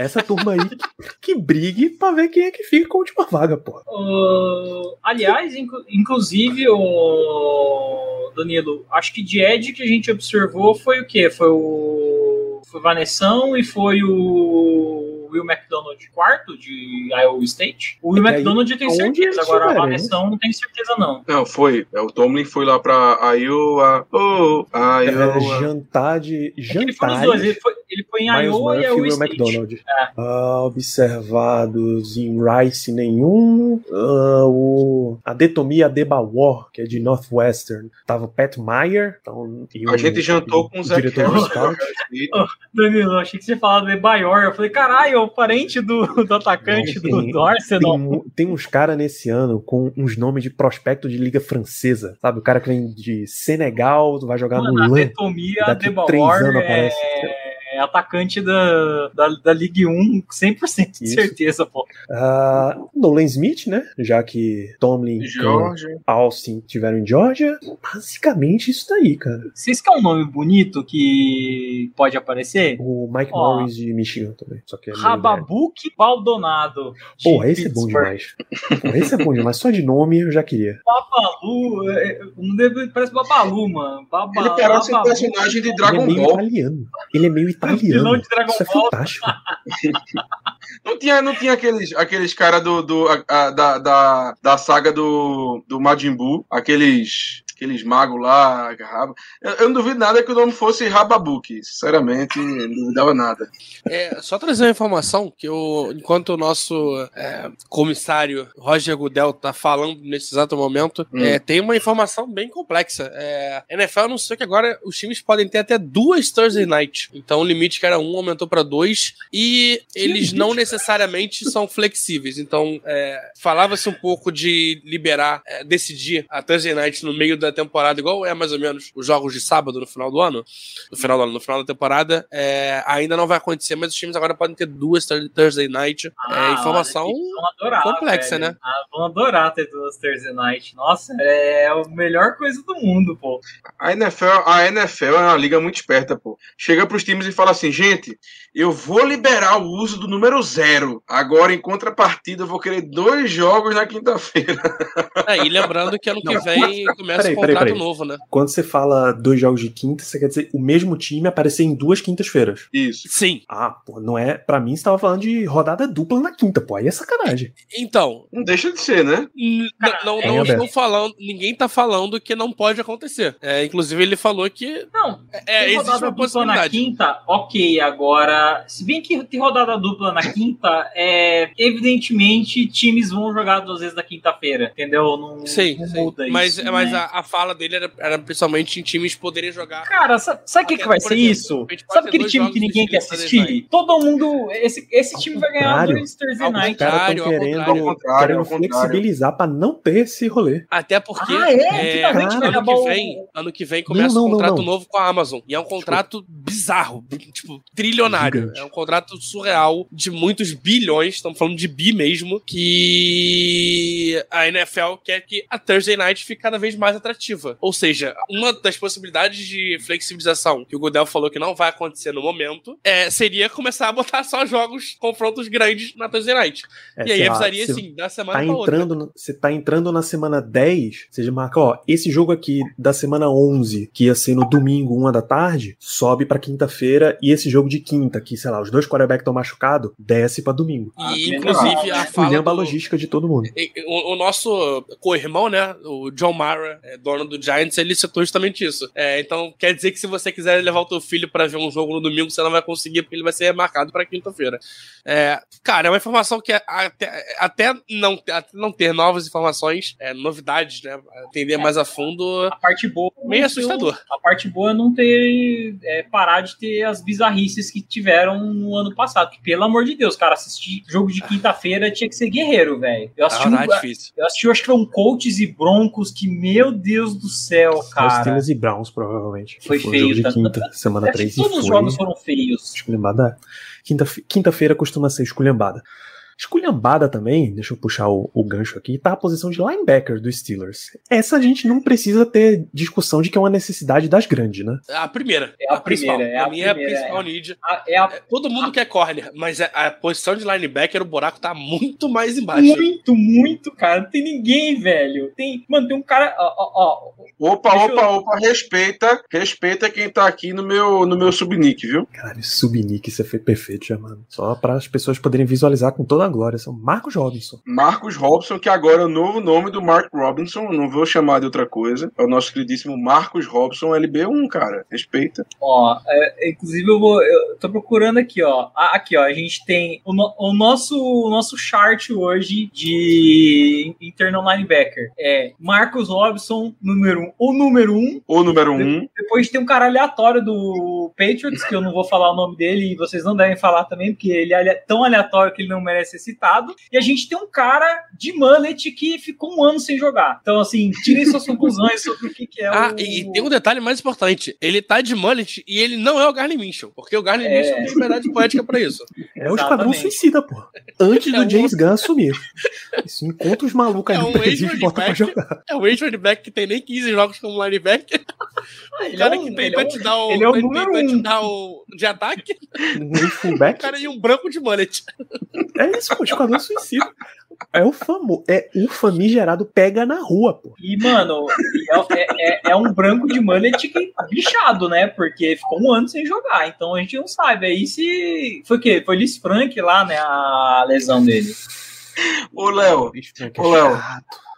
Essa turma aí que, que brigue pra ver quem é que fica com a última vaga, pô. Uh, aliás, inclu- inclusive, o Danilo, acho que de Ed que a gente observou foi o quê? Foi o. Foi o Vanessão e foi o Will McDonald quarto de Iowa State. O Will É aí, McDonald eu tenho onde certeza, agora a Vanessão não tenho certeza não. Não, foi. É, O Tomlin foi lá pra Iowa. Oh, É, Iowa. jantar de. É que ele foi nos Jantar. dois, ele foi, ele foi em Miles Iowa e Murphy e Iowa Will State. McDonald. Ah, observados em Rice nenhum. Ah, o, a Detomia Debawar, que é de Northwestern. Tava o Pat Meyer. Então, e A o- gente jantou com o Harris. scout. Danilo, achei que você ia falar do Ebayor. Eu falei, caralho, é o parente do, do atacante Não, do, do Arsenal. Tem, tem uns caras nesse ano com uns nomes de prospecto de liga francesa, sabe? O cara que vem de Senegal, vai jogar Mano, no LAN. Daqui Debawar três anos é, aparece. é atacante da, da, da Ligue 1, 100% de Isso. certeza, pô. Ah, Nolan Smith, né? Já que Tomlin e. Austin tiveram em Georgia. Basicamente isso daí, cara. Vocês querem um nome bonito que pode aparecer? O Mike Ó. Morris de Michigan também. Só que é Rababuque Baldonado. Porra, esse é bom Pittsburgh. demais. Porra, esse é bom demais. Só de nome eu já queria. Babalu, é, é, não deve- parece Babalu, mano. Baba, Ele parece um personagem de Ele é Dragon meio Ball. italiano. Ele é meio Vilão italiano. de Dragon Isso é Ball. fantástico. Não tinha, não tinha aqueles, aqueles caras do, do, a- a- da, da, da saga do, do Majin Buu, aqueles aqueles magos lá. Raba. Eu, eu, não duvido nada que o nome fosse Rababook. Sinceramente, não duvidava nada. É, só trazer uma informação que eu, enquanto o nosso é, comissário Roger Goodell tá falando nesse exato momento, hum. é, tem uma informação bem complexa. É, NFL anunciou que agora os times podem ter até duas Thursday Night. Então o limite que era um aumentou para dois e eles não necessariamente são flexíveis. Então é, falava-se um pouco de liberar, é, decidir a Thursday Night no meio da temporada, igual é mais ou menos os jogos de sábado no final do ano, no final do ano, no final da temporada, é, ainda não vai acontecer, mas os times agora podem ter duas Thursday Night. É, ah, informação adorar, complexa, velho. né? Ah, vão adorar ter duas Thursday Night. Nossa, é a melhor coisa do mundo, pô. A NFL, a NFL é uma liga muito esperta, pô. Chega pros times e fala assim, gente, eu vou liberar o uso do número zero. Agora, em contrapartida, eu vou querer dois jogos na quinta-feira. É, e lembrando que ano que não, vem começa o contrato peraí, peraí. novo, né? Quando você fala dois jogos de quinta, você quer dizer o mesmo time aparecer em duas quintas-feiras. Isso. Sim. Ah, pô, não é. Pra mim, você tava falando de rodada dupla na quinta, pô. Aí é sacanagem. Então. Não deixa de ser, né? não, não, não estou falando. Ninguém tá falando que não pode acontecer. É, inclusive, ele falou que. Não. É, existe uma possibilidade. Na quinta, ok. Agora, se bem que tem rodada dupla na quinta, é, evidentemente times vão jogar duas vezes na quinta-feira, entendeu? Não, sim, não muda sim. Mas, isso, mas né? a, a, fala dele era, era principalmente em times poderem jogar. Cara, sabe o que, que vai ser exemplo, isso? Sabe aquele time que ninguém quer assistir? Todo mundo. Esse, esse time vai ganhar dois Thursday Night. Os caras estão querendo, querendo flexibilizar pra não ter esse rolê. Até porque ah, é? É, ano, que vem, ano que vem começa não, não, um contrato não, novo com a Amazon. E é um contrato tipo, bizarro, tipo, trilionário. Gigante. É um contrato surreal de muitos bilhões, estamos falando de bi mesmo, que a NFL quer que a Thursday Night fique cada vez mais atrativa. Ou seja, uma das possibilidades de flexibilização que o Godel falou que não vai acontecer no momento é, seria começar a botar só jogos, confrontos grandes na Thursday Night. É, e aí avisaria, assim, da semana tá pra entrando, outra. Você tá entrando na semana 10, você marca, ó, esse jogo aqui da semana 11, que ia ser no domingo, uma da tarde, sobe pra quinta-feira, e esse jogo de quinta, que, sei lá, os dois quarterbacks estão machucados, desce pra domingo. E, ah, inclusive, a fala do... a logística de todo mundo. O, o nosso co-irmão, né, o John Mara, é, dono do Giants, ele citou justamente isso. É, então, quer dizer que se você quiser levar o teu filho para ver um jogo no domingo, você não vai conseguir, porque ele vai ser remarcado para quinta-feira. É, cara, é uma informação que até, até, não, até não ter novas informações, é, novidades, né, atender mais a fundo, a parte boa meio assustador. A parte boa é não ter é, parar de ter as bizarrices que tiveram no ano passado. Que, pelo amor de Deus, cara, assistir jogo de quinta-feira tinha que ser guerreiro, velho. Eu assisti, ah, um, difícil. eu assisti, acho que foi um Colts e Broncos, que, meu Deus do céu, cara. Steelers e Browns, provavelmente. Foi, foi feio. Jogo de quinta, semana 3 Todos os jogos foram feios. Esculhambada. Quinta-feira costuma ser esculhambada. Esculhambada também, deixa eu puxar o, o, gancho aqui, tá a posição de linebacker dos Steelers. Essa a gente não precisa ter discussão de que é uma necessidade das grandes, né? A primeira. É a, a primeira. É a, minha é a principal é need. A, é a, Todo mundo quer corner, mas é, a posição de linebacker, o buraco tá muito mais embaixo. Muito, muito, cara. Não tem ninguém, velho. Tem, mano, tem um cara. Ó, ó, ó. Opa, opa, eu... opa, respeita. Respeita quem tá aqui no meu, no meu subnick, viu? Caralho, subnick, isso foi perfeito já, mano. Só para as pessoas poderem visualizar com toda agora. São Marcos Robinson. Marcos Robinson, que agora é o novo nome do Mark Robinson, não vou chamar de outra coisa. É o nosso queridíssimo Marcos Robinson LB1, cara. Respeita. Ó, é, inclusive eu vou. Eu tô procurando aqui, ó. Ah, aqui, ó. A gente tem o, no, o nosso, o nosso chart hoje de internal linebacker. É Marcos Robinson, número 1. Um, o número 1. Um. O número 1. Um. Depois tem um cara aleatório do Patriots, que eu não vou falar o nome dele e vocês não devem falar também, porque ele é tão aleatório que ele não merece ser citado. E a gente tem um cara de mullet que ficou um ano sem jogar. Então, assim, tirem suas conclusões sobre o que, que é ah, o. E tem um detalhe mais importante: ele tá de mullet e ele não é o Garney Minchel, porque o Garney é... Minchel tem liberdade poética pra isso. É o Esquadrão Suicida, pô. Antes do é James um... Gunn assumir. Isso encontra os malucos aí é no presídio e bota pra jogar. É o ex-running que tem nem 15 jogos como linebacker. O cara é um, que tem pra é te dar o. Ele é o número um. te dar o. de ataque. Um fullback. O cara e um branco de mullet. É isso, pô. Esquadrão Suicida. É o famo, é o famigerado pega na rua, pô. E, mano, é, é, é um branco de mullet que bichado, né? Porque ficou um ano sem jogar. Então a gente não sabe. Aí se. Foi o quê? Foi Liz Frank lá, né? A lesão dele. Ô, Léo. Ô, Léo.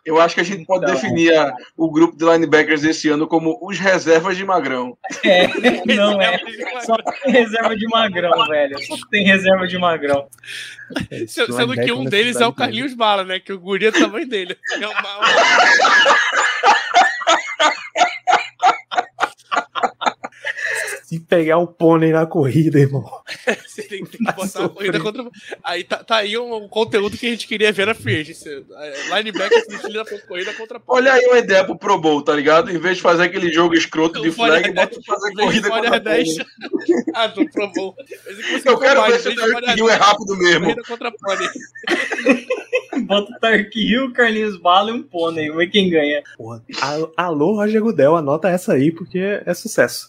Eu acho que a gente pode então, definir a, o grupo de linebackers desse ano como os reservas de Magrão. É, não é. Só tem reserva de Magrão, velho. Só tem reserva de Magrão. É, Sendo que um deles é o Carlinhos Bala, né? Que o guri é do tamanho dele. É uma... Se pegar o pônei na corrida, irmão. Você tem que botar a corrida contra. Aí tá, tá, aí um, conteúdo que a gente queria ver na free Linebacker na corrida contra pônei. Olha aí uma ideia pro Pro Bowl, tá ligado? Em vez de fazer aquele jogo escroto de flag, bota fazer corrida contra 10. ah, do Pro Bowl. Eu quero ver se o Tark Hill é rápido mesmo. Corrida contra pônei. Bota o Tark Hill, Carlinhos Bala e um pônei. Vamos ver quem ganha. Porra. Alô, Roger Gudel, anota essa aí porque é sucesso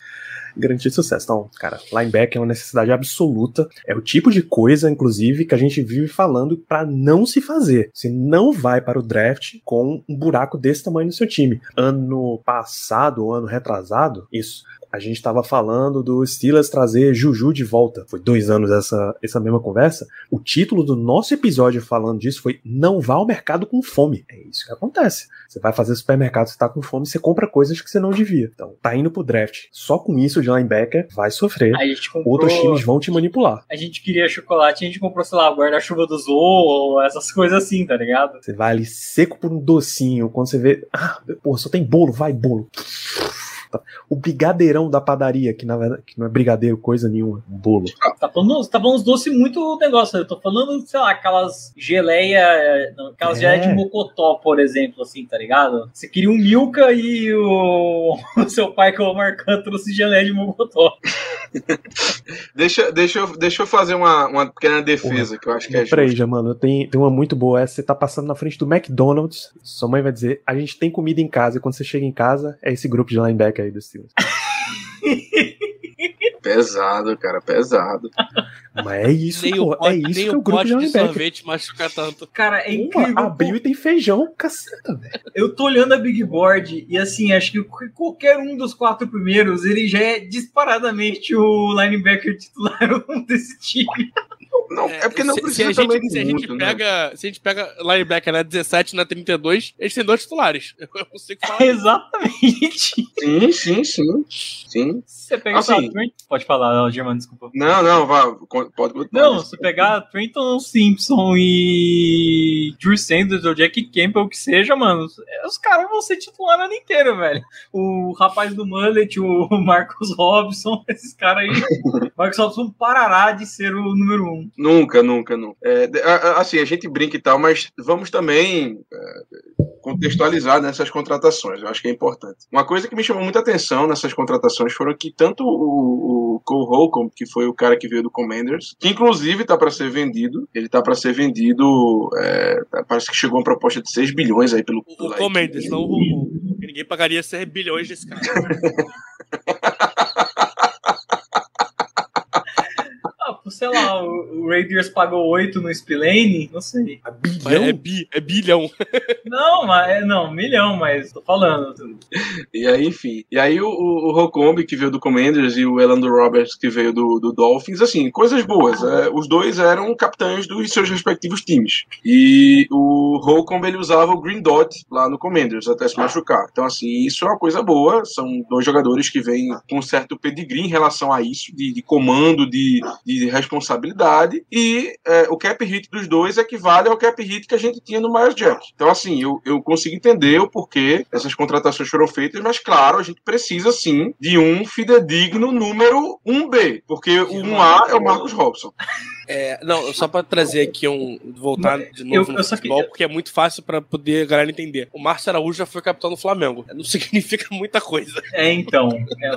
garantir sucesso. Então, cara, linebacker é uma necessidade absoluta. É o tipo de coisa, inclusive, que a gente vive falando para não se fazer. Você não vai para o draft com um buraco desse tamanho no seu time. Ano passado, ou ano retrasado, isso a gente estava falando do Steelers trazer Juju de volta. Foi dois anos essa, essa mesma conversa. O título do nosso episódio falando disso foi Não vá ao mercado com fome. É isso que acontece. Você vai fazer supermercado, você tá com fome, você compra coisas que você não devia. Então, tá indo pro draft. Só com isso de linebacker, vai sofrer. Comprou... Outros times vão te manipular. A gente queria chocolate, a gente comprou, sei lá, guarda-chuva do Zoo, essas coisas assim, tá ligado? Você vai ali seco por um docinho. Quando você vê, ah, pô, só tem bolo, vai bolo o brigadeirão da padaria, que na verdade que não é brigadeiro coisa nenhuma, um bolo. Tá falando, tá falando uns doces muito negócio. Eu tô falando, sei lá, aquelas geleia, aquelas é. geleia de mocotó, por exemplo, assim, tá ligado? Você queria um Milka e o, o seu pai, que é o Marcan, trouxe geleia de mocotó. deixa, deixa, eu, deixa eu fazer uma, uma pequena defesa, Porra, que eu acho que é Peraí, já, mano, tem, tem uma muito boa. Essa você tá passando na frente do McDonald's, sua mãe vai dizer, a gente tem comida em casa, e quando você chega em casa, é esse grupo de linebacker aí do Steelers. Pesado, cara, pesado. Mas é isso, nem pô, o, é isso que o, o grupo de linebacker. sorvete machuca tanto. Cara, é incrível. abriu e tem feijão, caceta, velho. Eu tô olhando a Big Board e assim, acho que qualquer um dos quatro primeiros, ele já é disparadamente o linebacker titular desse time. Não, é, porque não se, precisa se também gente, se a gente né? pega, né? Se a gente pega linebacker na 17 na 32, eles têm dois titulares. Eu consigo falar. Exatamente. Sim, sim, sim. Sim. Você pega assim, Pode falar, Germano, desculpa. Não, não, vá, pode continuar. Não, se pegar Trenton Simpson e Drew Sanders ou Jack Campbell, que seja, mano, os caras vão ser titular ano inteiro, velho. O rapaz do Mullet, o Marcos Robson, esses caras aí. Marcos Robson parará de ser o número um. Nunca, nunca, nunca. É, assim, a gente brinca e tal, mas vamos também é, contextualizar nessas contratações. Eu acho que é importante. Uma coisa que me chamou muita atenção nessas contratações foram que tanto o, o Cole Holcomb, que foi o cara que veio do Commanders, que inclusive está para ser vendido, ele está para ser vendido, é, parece que chegou uma proposta de 6 bilhões aí pelo. O, o Commanders, não o. Ninguém pagaria 6 bilhões desse cara. sei lá, o, Raiders pagou 8 no Spillane, não sei. A bilhão? É, bi, é bilhão. não, mas, é, não, milhão, mas tô falando. E aí, enfim. E aí o, o Rocombe, que veio do Commanders, e o Elando Roberts, que veio do, do Dolphins, assim, coisas boas. É, os dois eram capitães dos seus respectivos times. E o Rocombe, ele usava o Green Dot lá no Commanders, até se machucar. Então, assim, isso é uma coisa boa. São dois jogadores que vêm com um certo pedigree em relação a isso, de, de comando, de, de responsabilidade, e é, o cap hit dos dois equivale ao cap hit que a gente tinha no Miles Jack. Então, assim, eu, eu consigo entender o porquê essas contratações foram feitas, mas, claro, a gente precisa, sim, de um fidedigno número 1B, porque o 1A é o Marcos Robson. É, não, só para trazer aqui um. voltar de novo eu, no eu futebol, que... porque é muito fácil para poder a galera entender. O Márcio Araújo já foi capitão do Flamengo. Não significa muita coisa. É, então. É,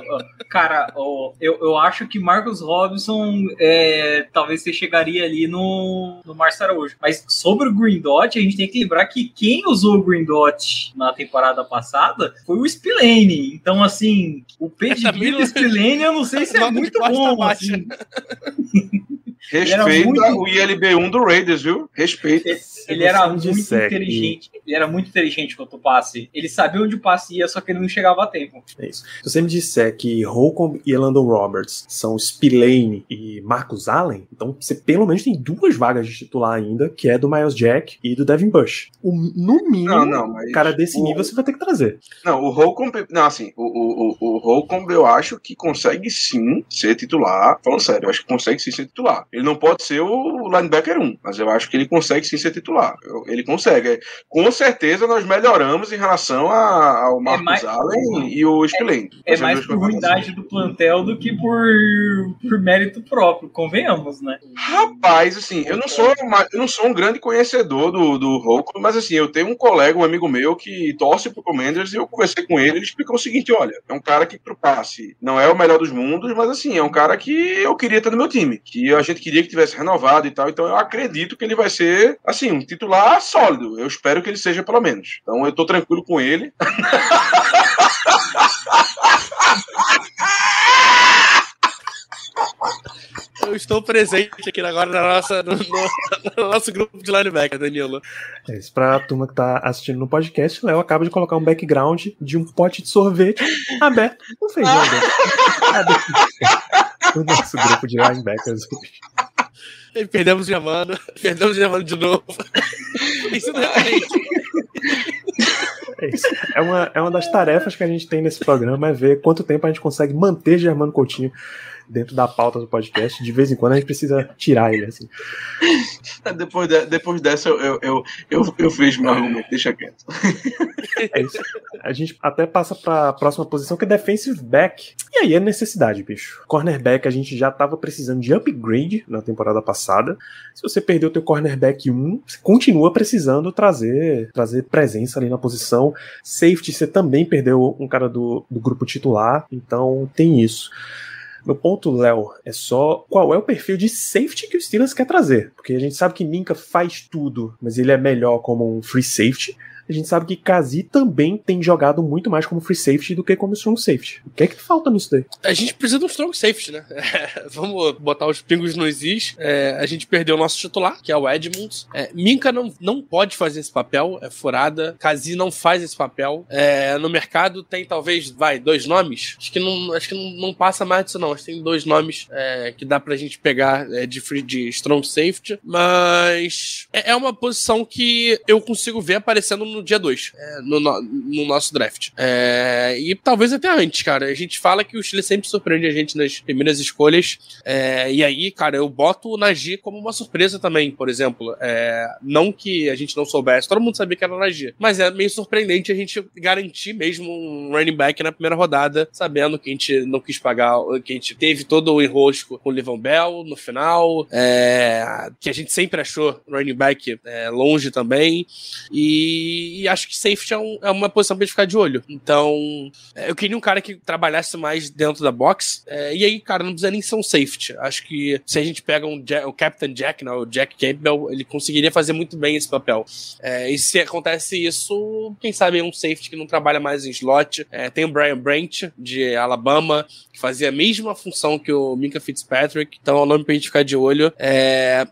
cara, eu, eu acho que Marcos Robson é, talvez você chegaria ali no, no Márcio Araújo. Mas sobre o Green Dot, a gente tem que lembrar que quem usou o Green Dot na temporada passada foi o Spillane. Então, assim, o pedigree do Spillane eu não sei se é muito bom. Assim. Respeita muito... o ILB1 do Raiders, viu? Respeita. Ele era muito inteligente. Ele era muito inteligente quanto o passe. Ele sabia onde o passe ia, só que ele não chegava a tempo. É isso. Se você me disser que Holcomb e Landon Roberts são Spillane e Marcus Allen, então você pelo menos tem duas vagas de titular ainda, que é do Miles Jack e do Devin Bush. O, no mínimo, não, não, mas cara desse o... nível você vai ter que trazer. Não, o Holcomb. Não, assim, o, o, o, o Holcomb eu acho que consegue sim ser titular. Falando sério, eu acho que consegue sim ser titular. Ele não pode ser o linebacker 1, mas eu acho que ele consegue sim ser titular. Ele consegue. Com certeza nós melhoramos em relação a, ao é Marcos é mais, Allen e o Spillane. É, é mais por ruindade do plantel do que por, por mérito próprio, convenhamos, né? Rapaz, assim, eu não sou, eu não sou um grande conhecedor do, do Roku, mas assim, eu tenho um colega, um amigo meu que torce pro Commanders e eu conversei com ele, ele explicou o seguinte, olha, é um cara que pro passe não é o melhor dos mundos, mas assim, é um cara que eu queria ter no meu time, que a gente queria que tivesse renovado e tal, então eu acredito que ele vai ser, assim, um titular sólido, eu espero que ele seja pelo menos. Então eu tô tranquilo com ele. Eu estou presente aqui agora na nossa, no, no, no nosso grupo de linebacker, Danilo. É isso, pra turma que tá assistindo no podcast, o Léo acaba de colocar um background de um pote de sorvete aberto com feijão dentro. o nosso grupo de linebackers hoje. Perdemos o Germano, perdemos o Germano de novo. Isso não é. É isso. É uma, é uma das tarefas que a gente tem nesse programa, é ver quanto tempo a gente consegue manter Germano Coutinho dentro da pauta do podcast. De vez em quando a gente precisa tirar ele, assim. Depois, de, depois dessa, eu, eu, eu, eu vejo meu argumento, deixa quieto. É isso. A gente até passa para a próxima posição, que é defensive back. E aí é necessidade, bicho. Cornerback, a gente já estava precisando de upgrade na temporada passada. Se você perdeu o teu cornerback 1, você continua precisando trazer, trazer presença ali na posição. Safety, você também perdeu um cara do, do grupo titular, então tem isso. Meu ponto, Léo, é só qual é o perfil de safety que o Steelers quer trazer. Porque a gente sabe que Minka faz tudo, mas ele é melhor como um free safety a gente sabe que Kazi também tem jogado muito mais como free safety do que como strong safety. O que é que falta nisso daí? A gente precisa de um strong safety, né? É, vamos botar os pingos nos is. É, a gente perdeu o nosso titular, que é o Edmonds. É, Minka não, não pode fazer esse papel, é furada. Kazi não faz esse papel. É, no mercado tem talvez, vai, dois nomes. Acho que não, acho que não, não passa mais disso, não. Acho que tem dois nomes é, que dá pra gente pegar é, de free de strong safety. Mas é, é uma posição que eu consigo ver aparecendo no no dia 2, é, no, no, nosso draft. É, e talvez até antes, cara. A gente fala que o Chile sempre surpreende a gente nas primeiras escolhas. É, e aí, cara, eu boto o Nagy como uma surpresa também, por exemplo. É, não que a gente não soubesse, todo mundo sabia que era o Nagy. Mas é meio surpreendente a gente garantir mesmo um running back na primeira rodada, sabendo que a gente não quis pagar, que a gente teve todo o enrosco com o Livon Bell no final, é, que a gente sempre achou running back é, longe também. E e, acho que safety é, um, é, uma posição pra gente ficar de olho. Então, é, eu queria um cara que trabalhasse mais dentro da box. É, e aí, cara, não precisa nem ser um safety. Acho que se a gente pega um Jack, o Captain Jack, né, o Jack Campbell, ele conseguiria fazer muito bem esse papel. É, e se acontece isso, quem sabe um safety que não trabalha mais em slot. É, tem o Brian Brent, de Alabama, que fazia a mesma função que o Minka Fitzpatrick. Então é um nome pra gente ficar de olho.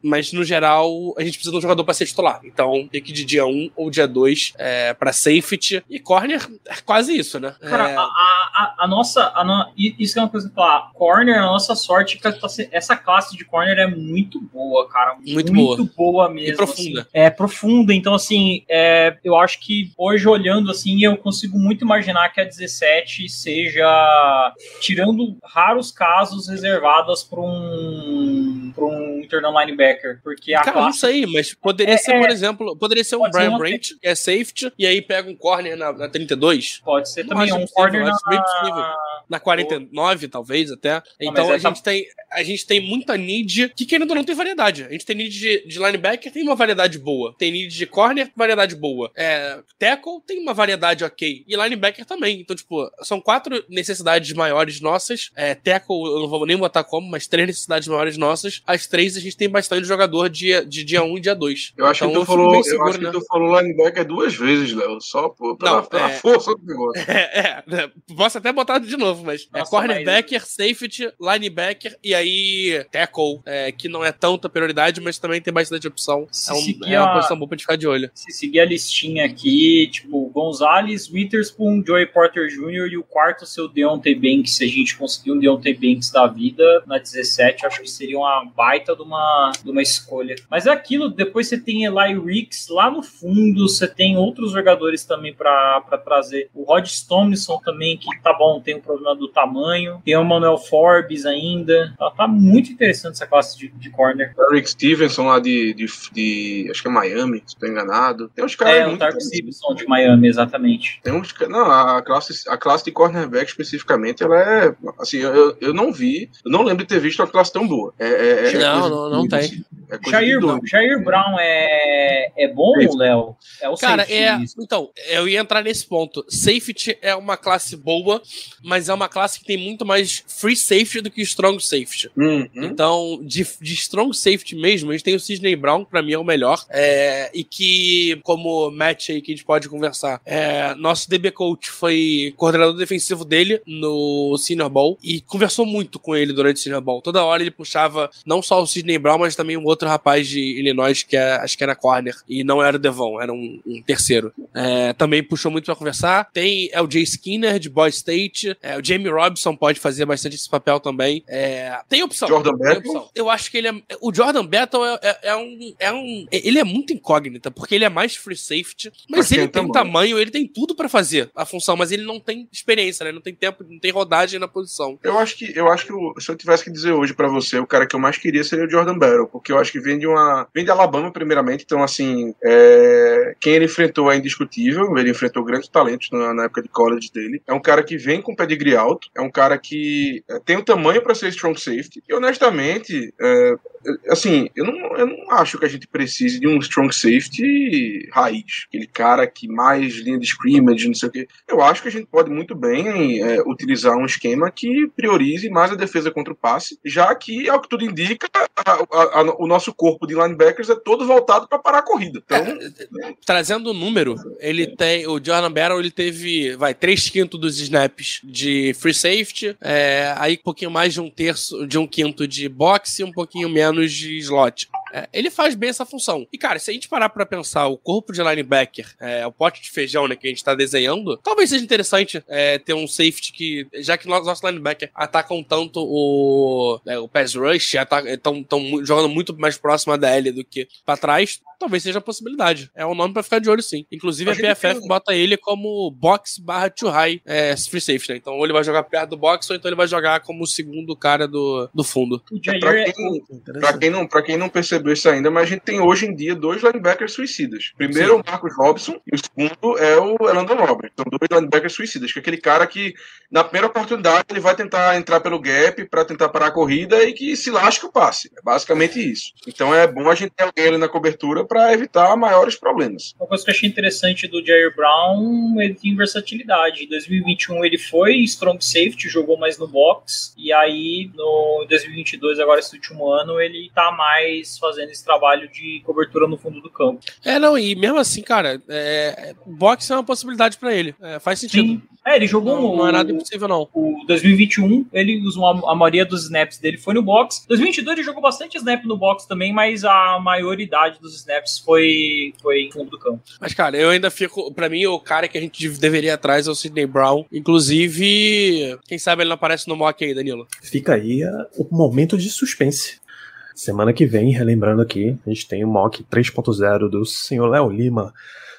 mas, no geral, a gente precisa de um jogador pra ser titular. Então, tem que de dia 1 ou dia 2 é, para safety. E corner é quase isso, né? Cara, é... a, a, a, nossa. A no... Isso é uma coisa que eu falar. Corner, a nossa sorte, que essa classe de corner é muito boa, cara. Muito, muito boa. boa mesmo. E profunda. Assim. É profunda. Então, assim, é, eu acho que hoje, olhando assim, eu consigo muito imaginar que a 17 seja, tirando raros casos, reservadas para um, pra um internal linebacker. Porque a Cara, classe... não sei, mas poderia é, ser, por é. exemplo, poderia ser um Brian Branch, que é safety, e aí pega um corner na, na 32. Pode ser também um corner na... Bem possível. Na 49, talvez, até. Então a, gente tem, a gente tem muita need que, querendo ou não, tem variedade. A gente tem need de, de linebacker, tem uma variedade boa. Tem need de corner, variedade boa. É, tackle tem uma variedade ok. E linebacker também. Então, tipo, são quatro necessidades maiores nossas. É, tackle, eu não vou nem botar como, mas três necessidades maiores nossas. As três a gente tem bastante jogador dia, de dia 1 e dia 2. Eu acho Então, que tu falou, eu seguro, acho que né? tu falou linebacker duas vezes, Léo, só por, pela, Não, pela é- força do negócio. É, é, posso até botar de novo, mas é Nossa, cornerbacker, safety, linebacker e aí tackle, é, que não é tanta prioridade, mas também tem bastante opção. Se É, um- seguir é uma a- posição boa pra gente ficar de olho. Se seguir a listinha aqui, tipo, Gonzalez, Witherspoon, Joey Porter Jr. e o quarto seu Deontay Banks, se a gente conseguir um Deontay Banks da vida na 17, acho que seria uma baita de uma, de uma escolha. Mas é aquilo, depois você tem Eli Ricks lá no fundo, você tem outros jogadores também pra pra trazer. O Rod Stoneson também, que tá bom, tem o problema do tamanho. Tem o Manuel Forbes ainda. Tá, tá muito interessante essa classe de, de corner. Eric Stevenson lá de, de, de- acho que é Miami, se estou enganado. Tem uns caras É, o Tark Stevenson de Miami, exatamente. Tem uns, não, a classe, a classe de cornerback especificamente, ela é. Assim, eu, eu não vi, eu não lembro de ter visto uma classe tão boa. É, é- é Não, coisa não- não doido, tem. assim. É Jair. Jair Brown é, é bom. Léo? É o Cara, safety. é. Então, eu ia entrar nesse ponto. Safety é uma classe boa, mas é uma classe que tem muito mais free safety do que strong safety. Uhum. Então, de, de strong safety mesmo, a gente tem o Sidney Brown, que pra mim é o melhor. é, e que, como match aí que a gente pode conversar, é, nosso DB coach foi coordenador defensivo dele no Senior Bowl e conversou muito com ele durante o Senior Bowl. Toda hora ele puxava não só o Sidney Brown, mas também um outro rapaz de Illinois, que é, acho que era corner, e não era o Devon, era um, um terceiro. É, também puxou muito pra conversar. Tem é o Jay Skinner, de Boy State. É, o Jamie Robson pode fazer bastante esse papel também. É, tem opção. Jordan tem Battle? opção. Eu acho que ele é. O Jordan Battle é, é- é um, é um. Ele é muito incógnita, porque ele é mais free safety, mas ele tem tamanho. tamanho, ele tem tudo pra fazer a função, mas ele não tem experiência, né? Não tem tempo, não tem rodagem na posição. Eu acho que, eu acho que se eu tivesse que dizer hoje pra você, o cara que eu mais queria seria o Jordan Battle, porque eu acho que vem de uma. Vem de Alabama, primeiramente, então, assim, é, quem ele enfrentou é indiscutível, ele enfrentou grandes talentos na, na época de college dele. É um cara que vem com pedigree alto, é um cara que é, tem o tamanho pra ser strong safety, e honestamente, é, assim, eu não, eu não acho que a gente precise de um strong safety raiz, aquele cara que mais linha de scrimmage, não sei o quê. Eu acho que a gente pode muito bem é, utilizar um esquema que priorize mais a defesa contra o passe, já que, ao que tudo indica, a- a- a- o nosso corpo de linebackers é todo voltado para parar a corrida. Então, Trazendo o número, ele tem. O Jordan Battle ele teve, vai, 3 quintos dos snaps de free safety, é, aí um pouquinho mais de um terço, de um quinto de boxe e um pouquinho menos de slot. É, ele faz bem essa função. E, cara, se a gente parar pra pensar o corpo de linebacker, é, o pote de feijão né, que a gente tá desenhando, talvez seja interessante é, ter um safety que, já que nossos nosso linebacker atacam tanto o, né, o pass rush, estão jogando muito mais próximo da L do que pra trás, talvez seja a possibilidade. É um nome pra ficar de olho, sim. Inclusive, A PFF tem- bota ele como box barra too high é, free safety, né? Então, ou ele vai jogar perto do box, ou então ele vai jogar como o segundo cara do, do fundo. O Jair pra é- quem, pra, quem não, pra quem não percebeu isso ainda, mas a gente tem hoje em dia dois linebackers suicidas. Primeiro é o Marcos Robson e o segundo é o Elandon Roberts. São dois linebackers suicidas, que é aquele cara que, na primeira oportunidade, ele vai tentar entrar pelo gap pra tentar parar a corrida e que se lasca o passe. É basicamente isso. Então é bom a gente ter alguém ali na cobertura pra evitar maiores problemas. Uma coisa que eu achei interessante do Jair Brown, ele tem versatilidade. Em 2021 ele foi strong safety, jogou mais no box, e aí no em 2022, agora esse último ano, ele tá mais fazendo esse trabalho de cobertura no fundo do campo. É, não, e mesmo assim, cara, é, boxe é uma possibilidade pra ele. É, faz sentido. Sim. É, ele jogou Não, no, não é nada impossível, não. o 2021, ele usou a, a maioria dos snaps dele foi no box. 2022 ele jogou bastante snap no box também, mas a maioridade dos snaps foi foi no fundo do campo. Mas, cara, eu ainda fico. Pra mim, o cara que a gente deveria ir atrás é o Sidney Brown. Inclusive, quem sabe ele não aparece no mock aí, Danilo. Fica aí ah, o momento de suspense. Semana que vem, relembrando aqui, a gente tem o mock 3.0 do senhor Léo Lima.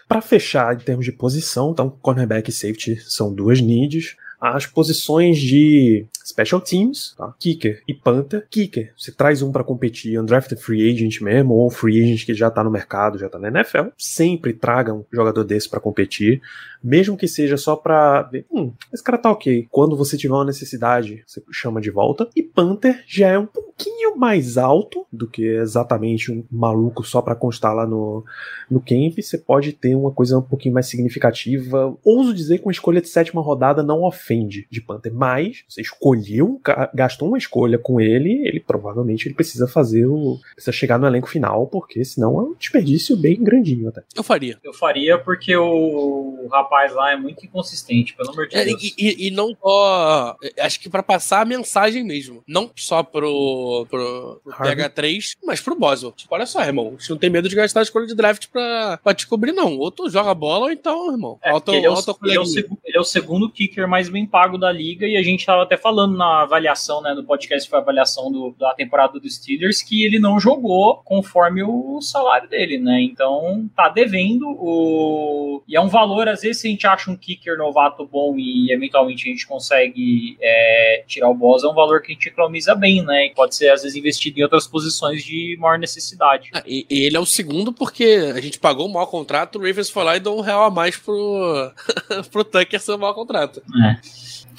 Para fechar em termos de posição, então cornerback e safety são duas needs. As posições de special teams, tá? kicker e punter. Kicker, você traz um para competir, undrafted free agent mesmo, ou free agent que já tá no mercado, já tá na NFL. Sempre traga um jogador desse para competir, mesmo que seja só pra ver, hum, esse cara tá ok. Quando você tiver uma necessidade, você chama de volta. E punter já é um pouquinho mais alto do que exatamente um maluco só para constar lá no, no camp. Você pode ter uma coisa um pouquinho mais significativa. Ouso dizer que uma escolha de sétima rodada não ofende de punter, mas você escolher escolheu, gastou uma escolha com ele, ele provavelmente ele precisa fazer o. precisa chegar no elenco final, porque senão é um desperdício bem grandinho até. Eu faria. Eu faria porque o rapaz lá é muito inconsistente, pelo amor de É, Deus. e, e- e não só. Acho que pra passar a mensagem mesmo. Não só pro, pro, pro Harvey. PH3, mas pro Boswell. Tipo, olha só, irmão. A gente não tem medo de gastar a escolha de draft pra, pra te cobrir, não. Ou tu joga bola, ou então, irmão. É, auto, ele, é o, ele é o ele é o segundo kicker mais bem pago da liga e a gente tava até falando na avaliação, né, no podcast foi a avaliação do- da temporada dos Steelers, que ele não jogou conforme o salário dele, né? Então tá devendo o e é um valor às vezes se a gente acha um kicker novato bom e eventualmente a gente consegue é, tirar o boss, é um valor que a gente economiza bem, né? E pode ser às vezes investido em outras posições de maior necessidade. Ah, e, e ele é o segundo porque a gente pagou o maior contrato, o Ravens foi lá e deu um real a mais pro, pro Tucker ser o maior contrato.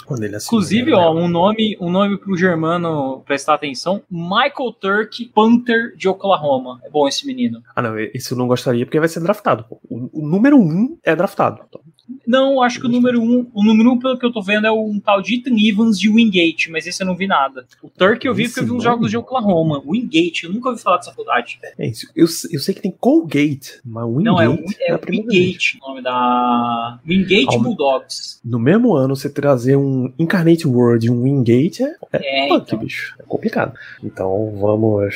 Quando ele assinou, Inclusive, né? ó, um nome, um nome pro Germano prestar atenção: Michael Turk, Panther de Oklahoma. É bom esse menino. Ah, não, esse eu não gostaria porque vai ser draftado. pô. O, o número um é draftado. Então, Não, acho que o número um, o número um, pelo que eu tô vendo, é um tal de Ethan Evans de Wingate, mas esse eu não vi nada. O Turk eu vi Esse porque eu vi uns nome? jogos de Oklahoma. Wingate, eu nunca ouvi falar dessa faculdade. é isso. Eu, eu sei que tem Colgate, mas Wingate Não, é, o- é, é. Wingate, o nome da. Wingate Alma- Bulldogs. No mesmo ano, você trazer um Incarnate World e um Wingate é, é, É, punk, então. bicho. É complicado. Então vamos.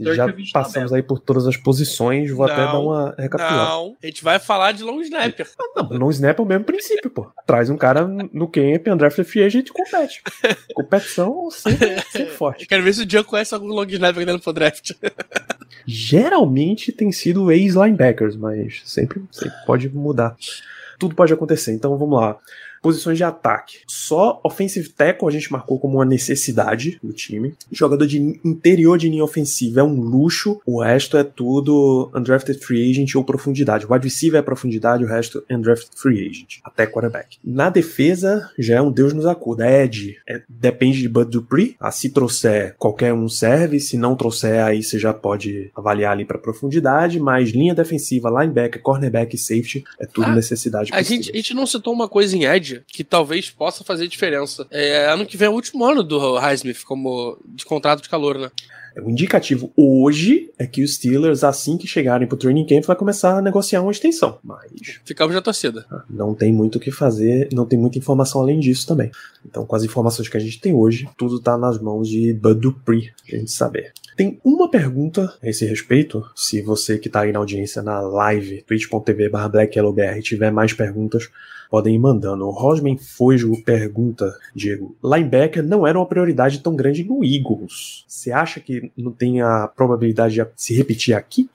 Já eu passamos aí por todas as posições, vou até Não, dar uma recapitulada. Não, a gente vai falar de long snapper. Não, no snap é o mesmo princípio, pô. Traz um cara no camp, undrafted free agent e compete. Competição sempre, sempre Eu forte. quero ver se o Jean conhece algum long snapper ainda no pro draft. Geralmente tem sido ex-linebackers, mas sempre, sempre pode mudar. Tudo pode acontecer, então vamos lá. Posições de ataque. Só offensive tackle a gente marcou como uma necessidade do time. Jogador de interior de linha ofensiva é um luxo. O resto é tudo undrafted free agent ou profundidade. O wide receiver é profundidade, o resto é undrafted free agent. Até quarterback. Na defesa, já é um Deus nos acuda. Ed, é, depende de Bud Dupree. Ah, se trouxer, qualquer um serve. Se não trouxer, aí você já pode avaliar ali para profundidade. Mas linha defensiva, linebacker, cornerback e safety é tudo Ah, necessidade. A gente, a gente não citou uma coisa em Edge que talvez possa fazer diferença. É, ano que vem é o último ano do Highsmith como de contrato de calor, né? O indicativo hoje é que os Steelers, assim que chegarem pro training camp, vai começar a negociar uma extensão. Mas Ficamos na torcida. não tem muito o que fazer, não tem muita informação além disso também. Então, com as informações que a gente tem hoje, tudo tá nas mãos de Bud Dupree, pra gente saber. Tem uma pergunta a esse respeito. Se você que tá aí na audiência na live, twitch.tv blackyellowbr, tiver mais perguntas, podem ir mandando. O Rosman Fojo pergunta, Diego, linebacker não era uma prioridade tão grande no Eagles. Você acha que não tem a probabilidade de se repetir aqui?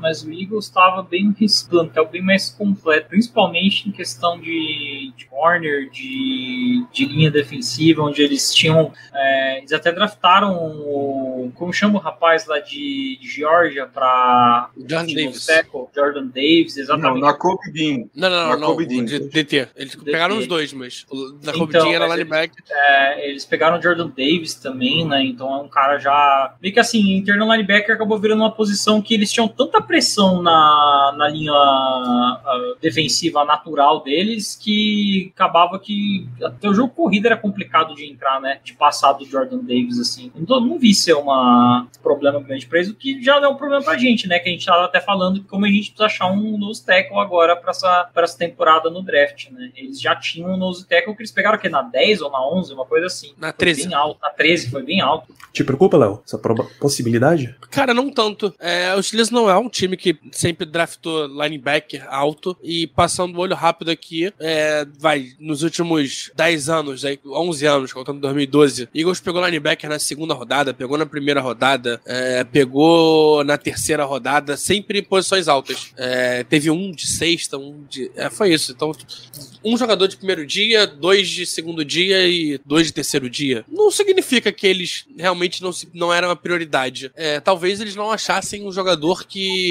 Mas o Eagles estava bem esse plantel bem mais completo, principalmente em questão de, de corner, de, de linha defensiva, onde eles tinham. é, eles até draftaram o. Como chama o rapaz lá de, de Georgia para. Jordan Davis. Jordan Davis, Não, exatamente. na Kobe Dean. Não, não, não, Na não. Kobe Dean. de DT. Eles pegaram os dois, mas o da Kobe Então, Dean era linebacker. É, eles pegaram o Jordan Davis também, né? Então é um cara já. Meio que assim, internal linebacker acabou virando uma posição que eles tinham tanta pressão na, na linha defensiva natural deles que acabava que até o jogo corrida era complicado de entrar, né? De passar do Jordan Davis, assim. Então não vi ser uma problema grande pra eles, o que já é um problema pra gente, né? Que a gente tava até falando que como a gente precisa achar um nose tackle agora pra essa, pra essa temporada no draft, né? Eles já tinham um nose tackle que eles pegaram aqui na 10 ou na 11, uma coisa assim. Na Foi 13. Bem alto, na 13 foi bem alto. Te preocupa, Léo? Essa possibilidade? Cara, não tanto. É, o Steelers não é um time que sempre draftou linebacker alto e passando o olho rápido aqui, é, vai, nos últimos 10 anos, aí, 11 anos, contando 2012, Eagles pegou linebacker na segunda rodada, pegou na primeira rodada, é, pegou na terceira rodada, sempre em posições altas. É, teve um de sexta, um de... É, foi isso. Então, um jogador de primeiro dia, dois de segundo dia e dois de terceiro dia. Não significa que eles realmente não, se, não eram a prioridade. É, talvez eles não achassem um jogador que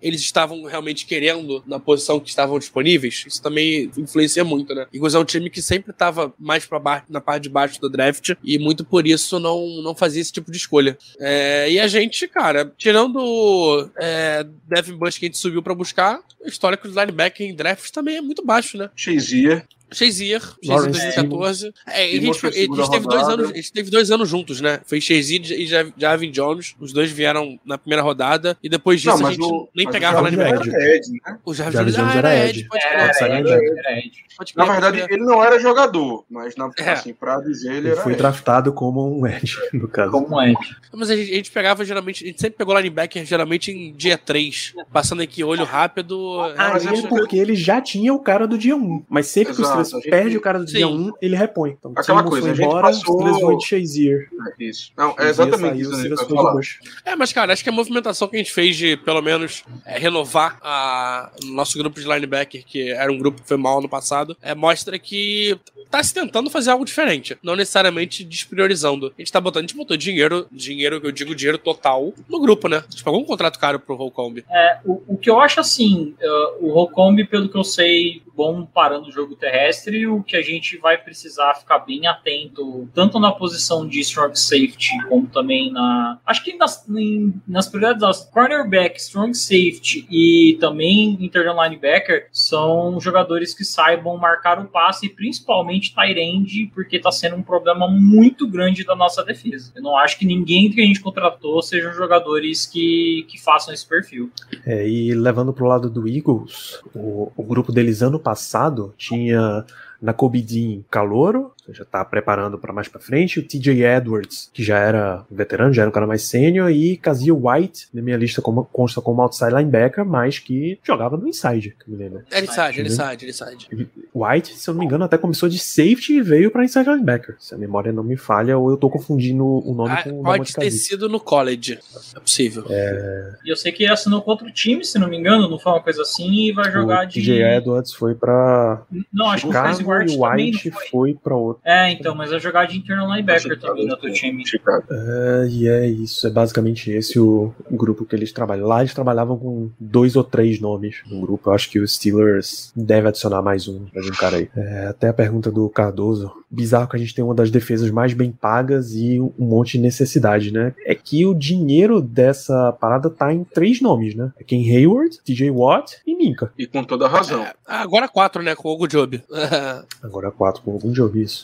eles estavam realmente querendo na posição que estavam disponíveis. Isso também influencia muito, né? Eagles é um time que sempre estava mais para baixo, na parte de baixo do draft e muito por isso não, não fazia esse tipo de escolha. É, e a gente, cara, tirando é, Devin Bush que a gente subiu para buscar, o histórico do linebacker em draft também é muito baixo, né? Shazier. Shazier, Shazier 2014. É, a gente, a gente teve dois anos, a gente teve dois anos juntos, né? Foi Shazier e Javin Jones. Os dois vieram na primeira rodada. E depois disso não, a gente o, nem pegava lá linebacker. Né? O Javin Jones era, era Ed. Pode era, era, era Ed. Na verdade, ele não era jogador, mas na, é. assim, pra dizer ele, ele era. Foi Ed. draftado como um Ed, no caso. Como um Ed. Mas a gente, a gente pegava geralmente, a gente sempre pegou linebacker geralmente em dia 3, passando aqui olho rápido. Ah, é porque ele já tinha o cara do dia 1. Mas sempre Exato, que o Gente... perde o cara do dia 1, ele repõe. Então, Aquela coisa, a gente embora, passou... Steelers vão de Shazier. É isso. Não, é exatamente isso. Saiu, é, mas cara, acho que a movimentação que a gente fez de, pelo menos, é, renovar a, o nosso grupo de linebacker, que era um grupo que foi mal no passado, é, mostra que tá se tentando fazer algo diferente. Não necessariamente despriorizando. A gente tá botando, a gente botou dinheiro, dinheiro que eu digo dinheiro total, no grupo, né? A gente pagou um contrato caro pro Holcomb. É, o, o que eu acho assim, uh, o Holcomb, pelo que eu sei, bom parando o jogo terrestre, o que a gente vai precisar ficar bem atento, tanto na posição de strong safety, como também na. Acho que nas, em, nas prioridades das cornerback, strong safety e também internal linebacker são jogadores que saibam marcar o passe, principalmente tight end, porque está sendo um problema muito grande da nossa defesa. Eu não acho que ninguém que a gente contratou sejam jogadores que, que façam esse perfil. É, e levando para o lado do Eagles, o, o grupo deles ano passado tinha na Dean Calouro, já está preparando para mais para frente, o TJ Edwards, que já era veterano, já era um cara mais sênior, e Kazia White, na minha lista como, consta como outside linebacker, mas que jogava no inside, que me lembro. É inside, inside, inside. White, se eu não me engano, até começou de safety e veio para inside linebacker. Se a memória não me falha, ou eu estou confundindo o nome ah, com o Pode ter sido no college, é possível. É... E eu sei que ele assinou contra o time, se não me engano, não foi uma coisa assim, e vai jogar o de... TJ Edwards foi para Não, acho que o White, White foi. foi para outro. É, então, mas vai jogar de internal linebacker também no teu time. É, e é isso, é basicamente esse o grupo que eles trabalham. Lá eles trabalhavam com dois ou três nomes no grupo. Eu acho que o Steelers deve adicionar mais um, mais um cara aí. É, até a pergunta do Cardoso. Bizarro que a gente tem uma das defesas mais bem pagas e um monte de necessidade, né? É que o dinheiro dessa parada tá em três nomes, né? É Ken Hayward, TJ Watt e Minka. E com toda razão. É, agora quatro, né? Com o Job. agora quatro com o Job, isso.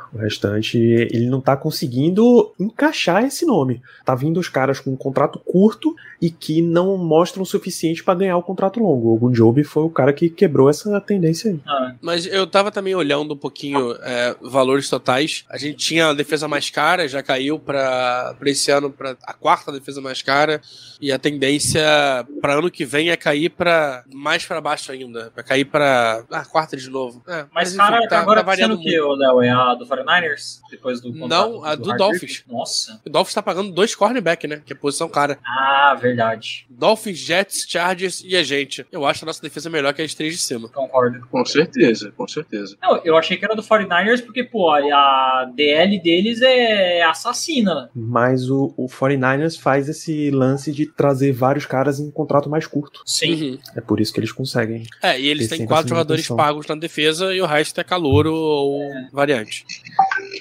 O restante, ele não tá conseguindo encaixar esse nome. Tá vindo os caras com um contrato curto e que não mostram o suficiente para ganhar o contrato longo. O Gunjobi foi o cara que quebrou essa tendência aí. Ah, mas eu tava também olhando um pouquinho é, valores totais. A gente tinha a defesa mais cara, já caiu para esse ano para a quarta defesa mais cara. E a tendência para ano que vem é cair para mais para baixo ainda. Para cair para a ah, quarta de novo. É, mas, mas cara, tá, agora tá variando o que, Léo? É a do 49ers? Depois do Não, a do, do Dolphins. Nossa. O Dolphins tá pagando dois cornerback, né? Que é posição cara. Ah, verdade. Dolphins, Jets, Chargers e a gente. Eu acho a nossa defesa melhor que as três de cima. Concordo. Com certeza, com certeza. Não, eu achei que era do 49ers porque, pô, a DL deles é assassina. Mas o, o 49ers faz esse lance de trazer vários caras em um contrato mais curto. Sim. Uhum. É por isso que eles conseguem. É, e eles têm quatro jogadores pagos na defesa e o resto é calouro ou é. variante.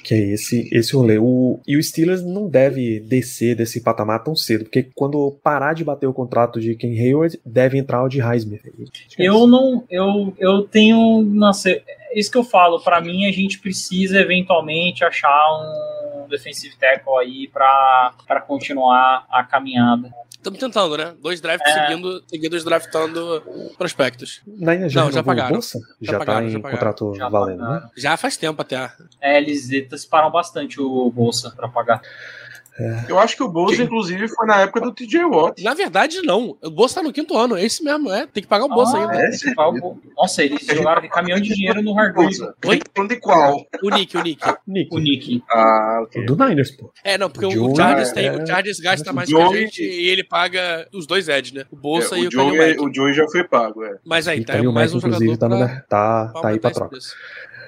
Que é esse, esse rolê. O, e o Steelers não deve descer desse patamar tão cedo, porque quando parar de bater o contrato de Ken Hayward, deve entrar o de Heisman. Eu não. Eu, eu tenho. Nossa, isso que eu falo. Para mim, a gente precisa eventualmente achar um defensive tackle aí para continuar a caminhada. Estamos tentando, né? Dois drafts é. seguindo, seguidos draftando prospectos. Não, já, não, já pagaram. Já, já pagaram, tá em já pagaram. contrato já valendo, né? pagaram. né? Já faz tempo até. É, eles separam bastante o Bolsa para pagar. É. Eu acho que o Bolsa, que... inclusive, foi na época do TJ Watt. Na verdade, não. O Bolsa tá no quinto ano. É esse mesmo, é. Tem que pagar o Bolsa ah, ainda. É, o... Nossa, eles jogaram caminhão de dinheiro no Hardwood. Oi? De qual? O Nick, o Nick. Nick. O Nick. Ah, ok. Do Niners, pô. É, não, porque o, o Chargers, tem, o Chargers gasta mais que a gente e ele paga os dois Ed, né? O Bolsa é, e o Joey, O Joey já foi pago, é. Mas aí, tá, mais um jogador tá, pra, tá, tá aí pra troca.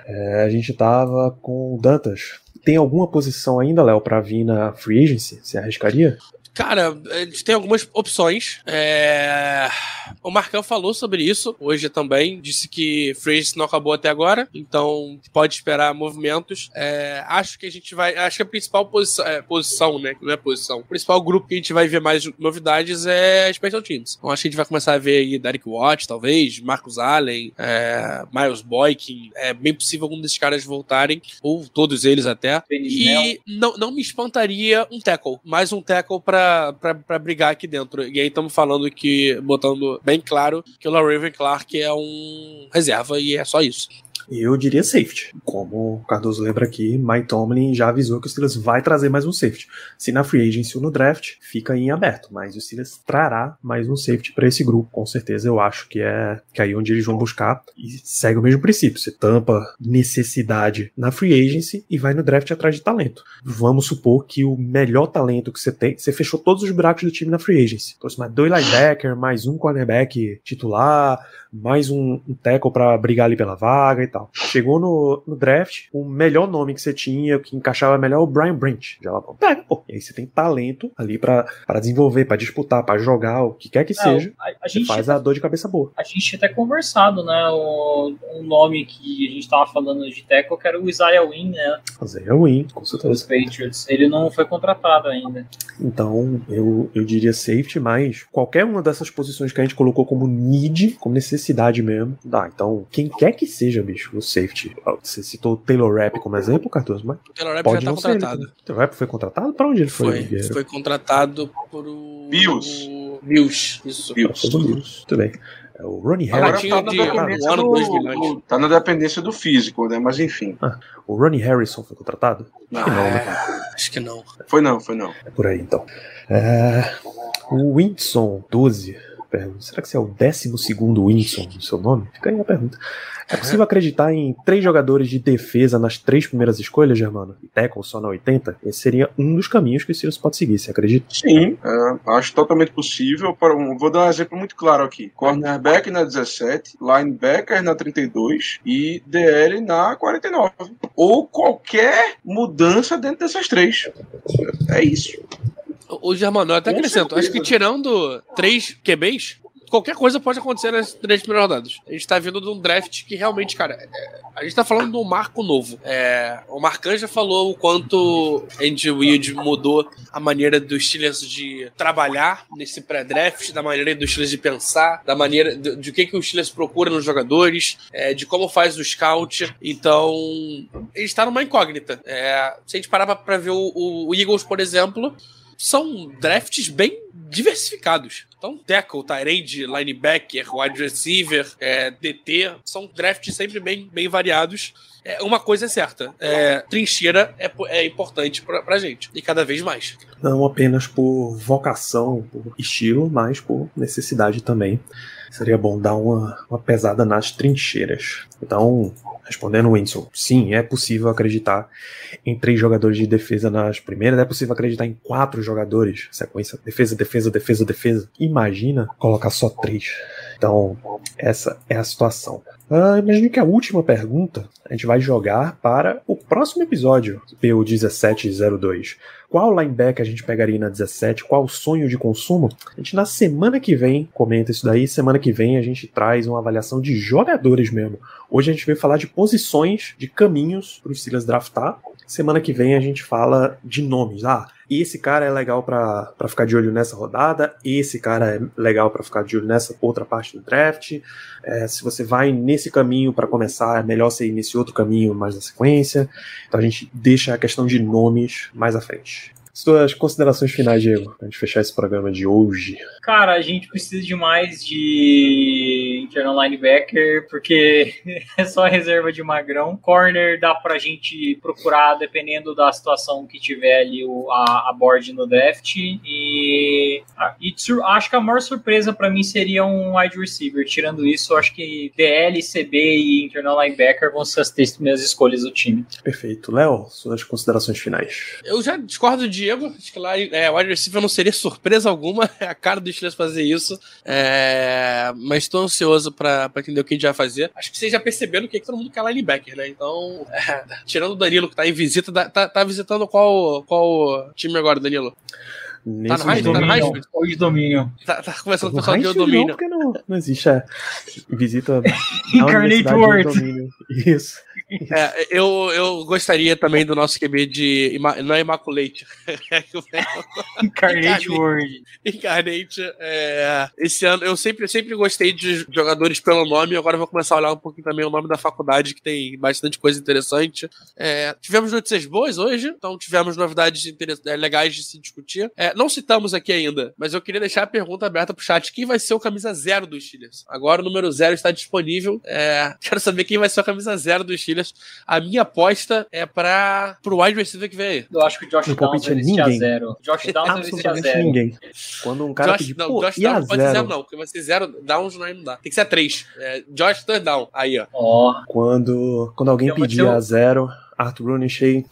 É, a gente tava com o Dantas tem alguma posição ainda, Léo, para vir na free agency? Você arriscaria? Cara, a gente tem algumas opções. É... O Marcão falou sobre isso hoje também. Disse que Freeze não acabou até agora, então pode esperar movimentos. É, acho que a gente vai. Acho que a principal posição, é, posição, né? Não é posição. O principal grupo que a gente vai ver mais novidades é Special Teams. Então acho que a gente vai começar a ver aí Derek Watt, talvez, Marcus Allen, é, Miles Boykin. É bem possível algum desses caras voltarem, ou todos eles até. E não, não me espantaria um tackle, mais um tackle pra brigar aqui dentro. E aí estamos falando que, botando bem claro, que o LaRaven Clark é um reserva e é só isso. Eu diria safety. Como o Cardoso lembra aqui, Mike Tomlin já avisou que o Steelers vai trazer mais um safety. Se na free agency ou no draft, fica em aberto, mas o Steelers trará mais um safety para esse grupo. Com certeza eu acho que é que é aí onde eles vão buscar e segue o mesmo princípio. Você tampa necessidade na free agency e vai no draft atrás de talento. Vamos supor que o melhor talento que você tem, você fechou todos os buracos do time na free agency. Trouxe mais dois linebacker, mais um cornerback titular, mais um, um tackle para brigar ali pela vaga e tal. Chegou no, no, draft, o melhor nome que você tinha, que encaixava melhor, é o Brian Branch. Já lá, pega, pô. E aí você tem talento ali para desenvolver, para disputar, para jogar, o que quer que Não, seja. A, a gente faz a dor de cabeça boa. A gente até conversado, né? O, um nome que a gente tava falando de tackle, que era o Isaiah Wynn, né? Isaiah Wynn, com certeza. Os Patriots. Ele não foi contratado ainda. Então, eu, eu diria safety, mas qualquer uma dessas posições que a gente colocou como need, como necessidade mesmo, dá. Então, quem quer que seja, bicho, o safety. Você citou o Taylor Rapp como exemplo, Cardoso, mas. O Taylor Rapp já tá contratado. O Taylor Rapp foi contratado? Pra onde ele foi? Foi, foi contratado por o. Bills. Bills, isso. Bills. Bills. Tudo bem. É o Ronnie Harrison. Tá, de, tá, do, tá na dependência do físico, né? Mas enfim. Ah, o Ronnie Harrison foi contratado? Acho que não, né? É, acho que não. Foi não, foi não. É por aí então. É, o Winston 12 Será que você é o 12 Winston no seu nome? Fica aí a pergunta. É possível acreditar em três jogadores de defesa nas três primeiras escolhas, Germano? E tackle só na 80? Esse seria um dos caminhos que o Sirius pode seguir, você acredita? Sim, é, acho totalmente possível. Um, vou dar um exemplo muito claro aqui. Cornerback na 17, linebacker na 32 e DL na 49. Ou qualquer mudança dentro dessas três. É isso. O Germano, eu até acrescento, acho que tirando três QBs, qualquer coisa pode acontecer nas três primeiras rodadas. A gente tá vindo de um draft que realmente, cara, é, a gente tá falando de um marco novo. É, o Marcan já falou o quanto Andy Reid mudou a maneira dos Steelers de trabalhar nesse pré-draft, da maneira dos Steelers de pensar, da maneira de, de o que, que os Steelers procura nos jogadores, é, de como faz o scout. Então, ele está numa incógnita. É, se a gente parar pra, ver o, o Eagles, por exemplo, são drafts bem diversificados. Então, tackle, tight linebacker, wide receiver, é, DT, são drafts sempre bem, bem variados. É, uma coisa é certa, é, trincheira é, é importante pra, pra gente, e cada vez mais. Não apenas por vocação, por estilo, mas por necessidade também. Seria bom dar uma, uma pesada nas trincheiras. Então, Respondendo o Winston, sim, é possível acreditar em três jogadores de defesa nas primeiras, é possível acreditar em quatro jogadores, sequência defesa, defesa, defesa, defesa. Imagina colocar só três. Então, essa é a situação. Ah, imagine que a última pergunta a gente vai jogar para o próximo episódio, PU1702. Qual linebacker a gente pegaria na 17? Qual sonho de consumo? A gente na semana que vem comenta isso daí. Semana que vem a gente traz uma avaliação de jogadores mesmo. Hoje a gente veio falar de posições, de caminhos para os Steelers draftar. Semana que vem a gente fala de nomes. Ah, esse cara é legal para ficar de olho nessa rodada, esse cara é legal para ficar de olho nessa outra parte do draft. É, se você vai nesse caminho para começar, é melhor você ir nesse outro caminho mais na sequência. Então a gente deixa a questão de nomes mais à frente. Suas considerações finais, Diego, pra gente fechar esse programa de hoje. Cara, a gente precisa de mais de internal linebacker, porque é só reserva de magrão. Corner dá pra gente procurar dependendo da situação que tiver ali o, a, a board no draft. E, ah, e acho que a maior surpresa para mim seria um wide receiver. Tirando isso, acho que DL, CB e internal linebacker vão ser as três primeiras escolhas do time. Perfeito. Léo, suas considerações finais. Eu já discordo de Diego. Acho que lá é, o wide receiver não seria surpresa alguma. É a cara do Steelers fazer isso. É, mas estou ansioso para entender o que a gente vai fazer. Acho que vocês já perceberam que todo mundo quer linebacker, né? Então, é, tirando o Danilo, que tá em visita, tá, tá visitando qual, qual time agora, Danilo? Tá no Heisman? Tá no Heisman? Hoje domínio. Tá, tá começando o pessoal de o domínio. Não, porque não, não existe. É, visita. Incarnate Word. Isso. É, eu, eu gostaria também do nosso QB de. Não é Immaculate. Incarnate Word. Incarnate. É, esse ano, eu sempre, sempre gostei de jogadores pelo nome, agora vou começar a olhar um pouquinho também o nome da faculdade, que tem bastante coisa interessante. É, tivemos notícias boas hoje, então tivemos novidades é, legais de se discutir. É, não citamos aqui ainda, mas eu queria deixar a pergunta aberta pro chat: quem vai ser o camisa zero dos Steelers? Agora o número zero está disponível. É, quero saber quem vai ser o camisa zero dos Steelers. A minha aposta é para pro wide receiver que vem aí. Eu acho que o Josh Downs é vai vestir a ninguém. zero. Josh Downs vai vestir a zero. ninguém. Quando um cara Josh, pedir, não, pô, Josh e a Down não pode ser zero? zero, não, porque vai ser zero downs, não, não dá. Tem que ser três. É, Josh third down. Aí, ó. Ó, Quando, quando alguém Então pedir o- a zero, Arthur Runishey,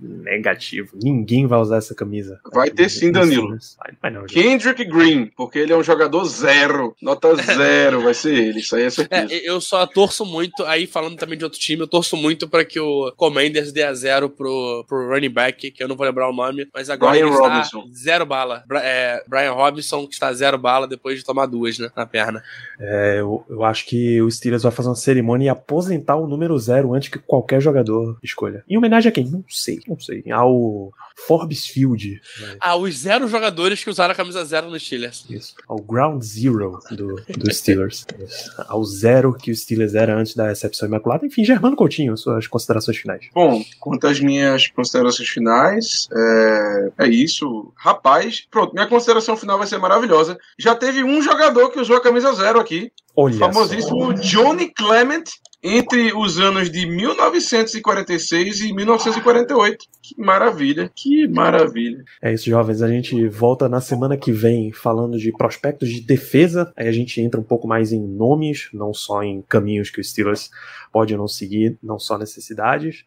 negativo. Ninguém vai usar essa camisa. Vai ter sim, Danilo. Vai, não. Kendrick Green, porque ele é um jogador zero. Nota zero, vai ser ele. Isso aí é É, certeza. eu só torço muito, aí falando também de outro time, eu torço muito pra que o Commanders dê a zero pro, pro running back, que eu não vou lembrar o nome, mas agora Brian ele está Robinson. zero bala. Bra- é, Brian Robinson, que está zero bala depois de tomar duas, né, na perna. É, eu, eu acho que o Steelers vai fazer uma cerimônia e aposentar o número zero antes que qualquer jogador escolha. Em homenagem a quem? Não sei, não sei. Ao Forbes Field. né? Ah, os zero jogadores que usaram a camisa zero nos Steelers. Isso. Ao ground zero do, do Steelers. Isso. Ao zero que o Steelers era antes da recepção imaculada. Enfim, Germano Coutinho, suas considerações finais. Bom, quanto às minhas considerações finais, é, é isso. Rapaz, pronto, minha consideração final vai ser maravilhosa. Já teve um jogador que usou a camisa zero aqui, Olha o só. famosíssimo Johnny Clement, entre os anos de 1946 e 1948. Que maravilha, que maravilha. É isso, jovens. A gente volta na semana que vem falando de prospectos de defesa. Aí a gente entra um pouco mais em nomes, não só em caminhos que o Steelers pode ou não seguir, não só necessidades.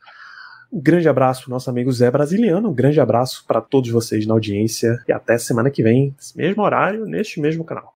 Um grande abraço nosso amigo Zé Brasiliano. Um grande abraço para todos vocês na audiência. E até semana que vem, nesse mesmo horário, neste mesmo canal.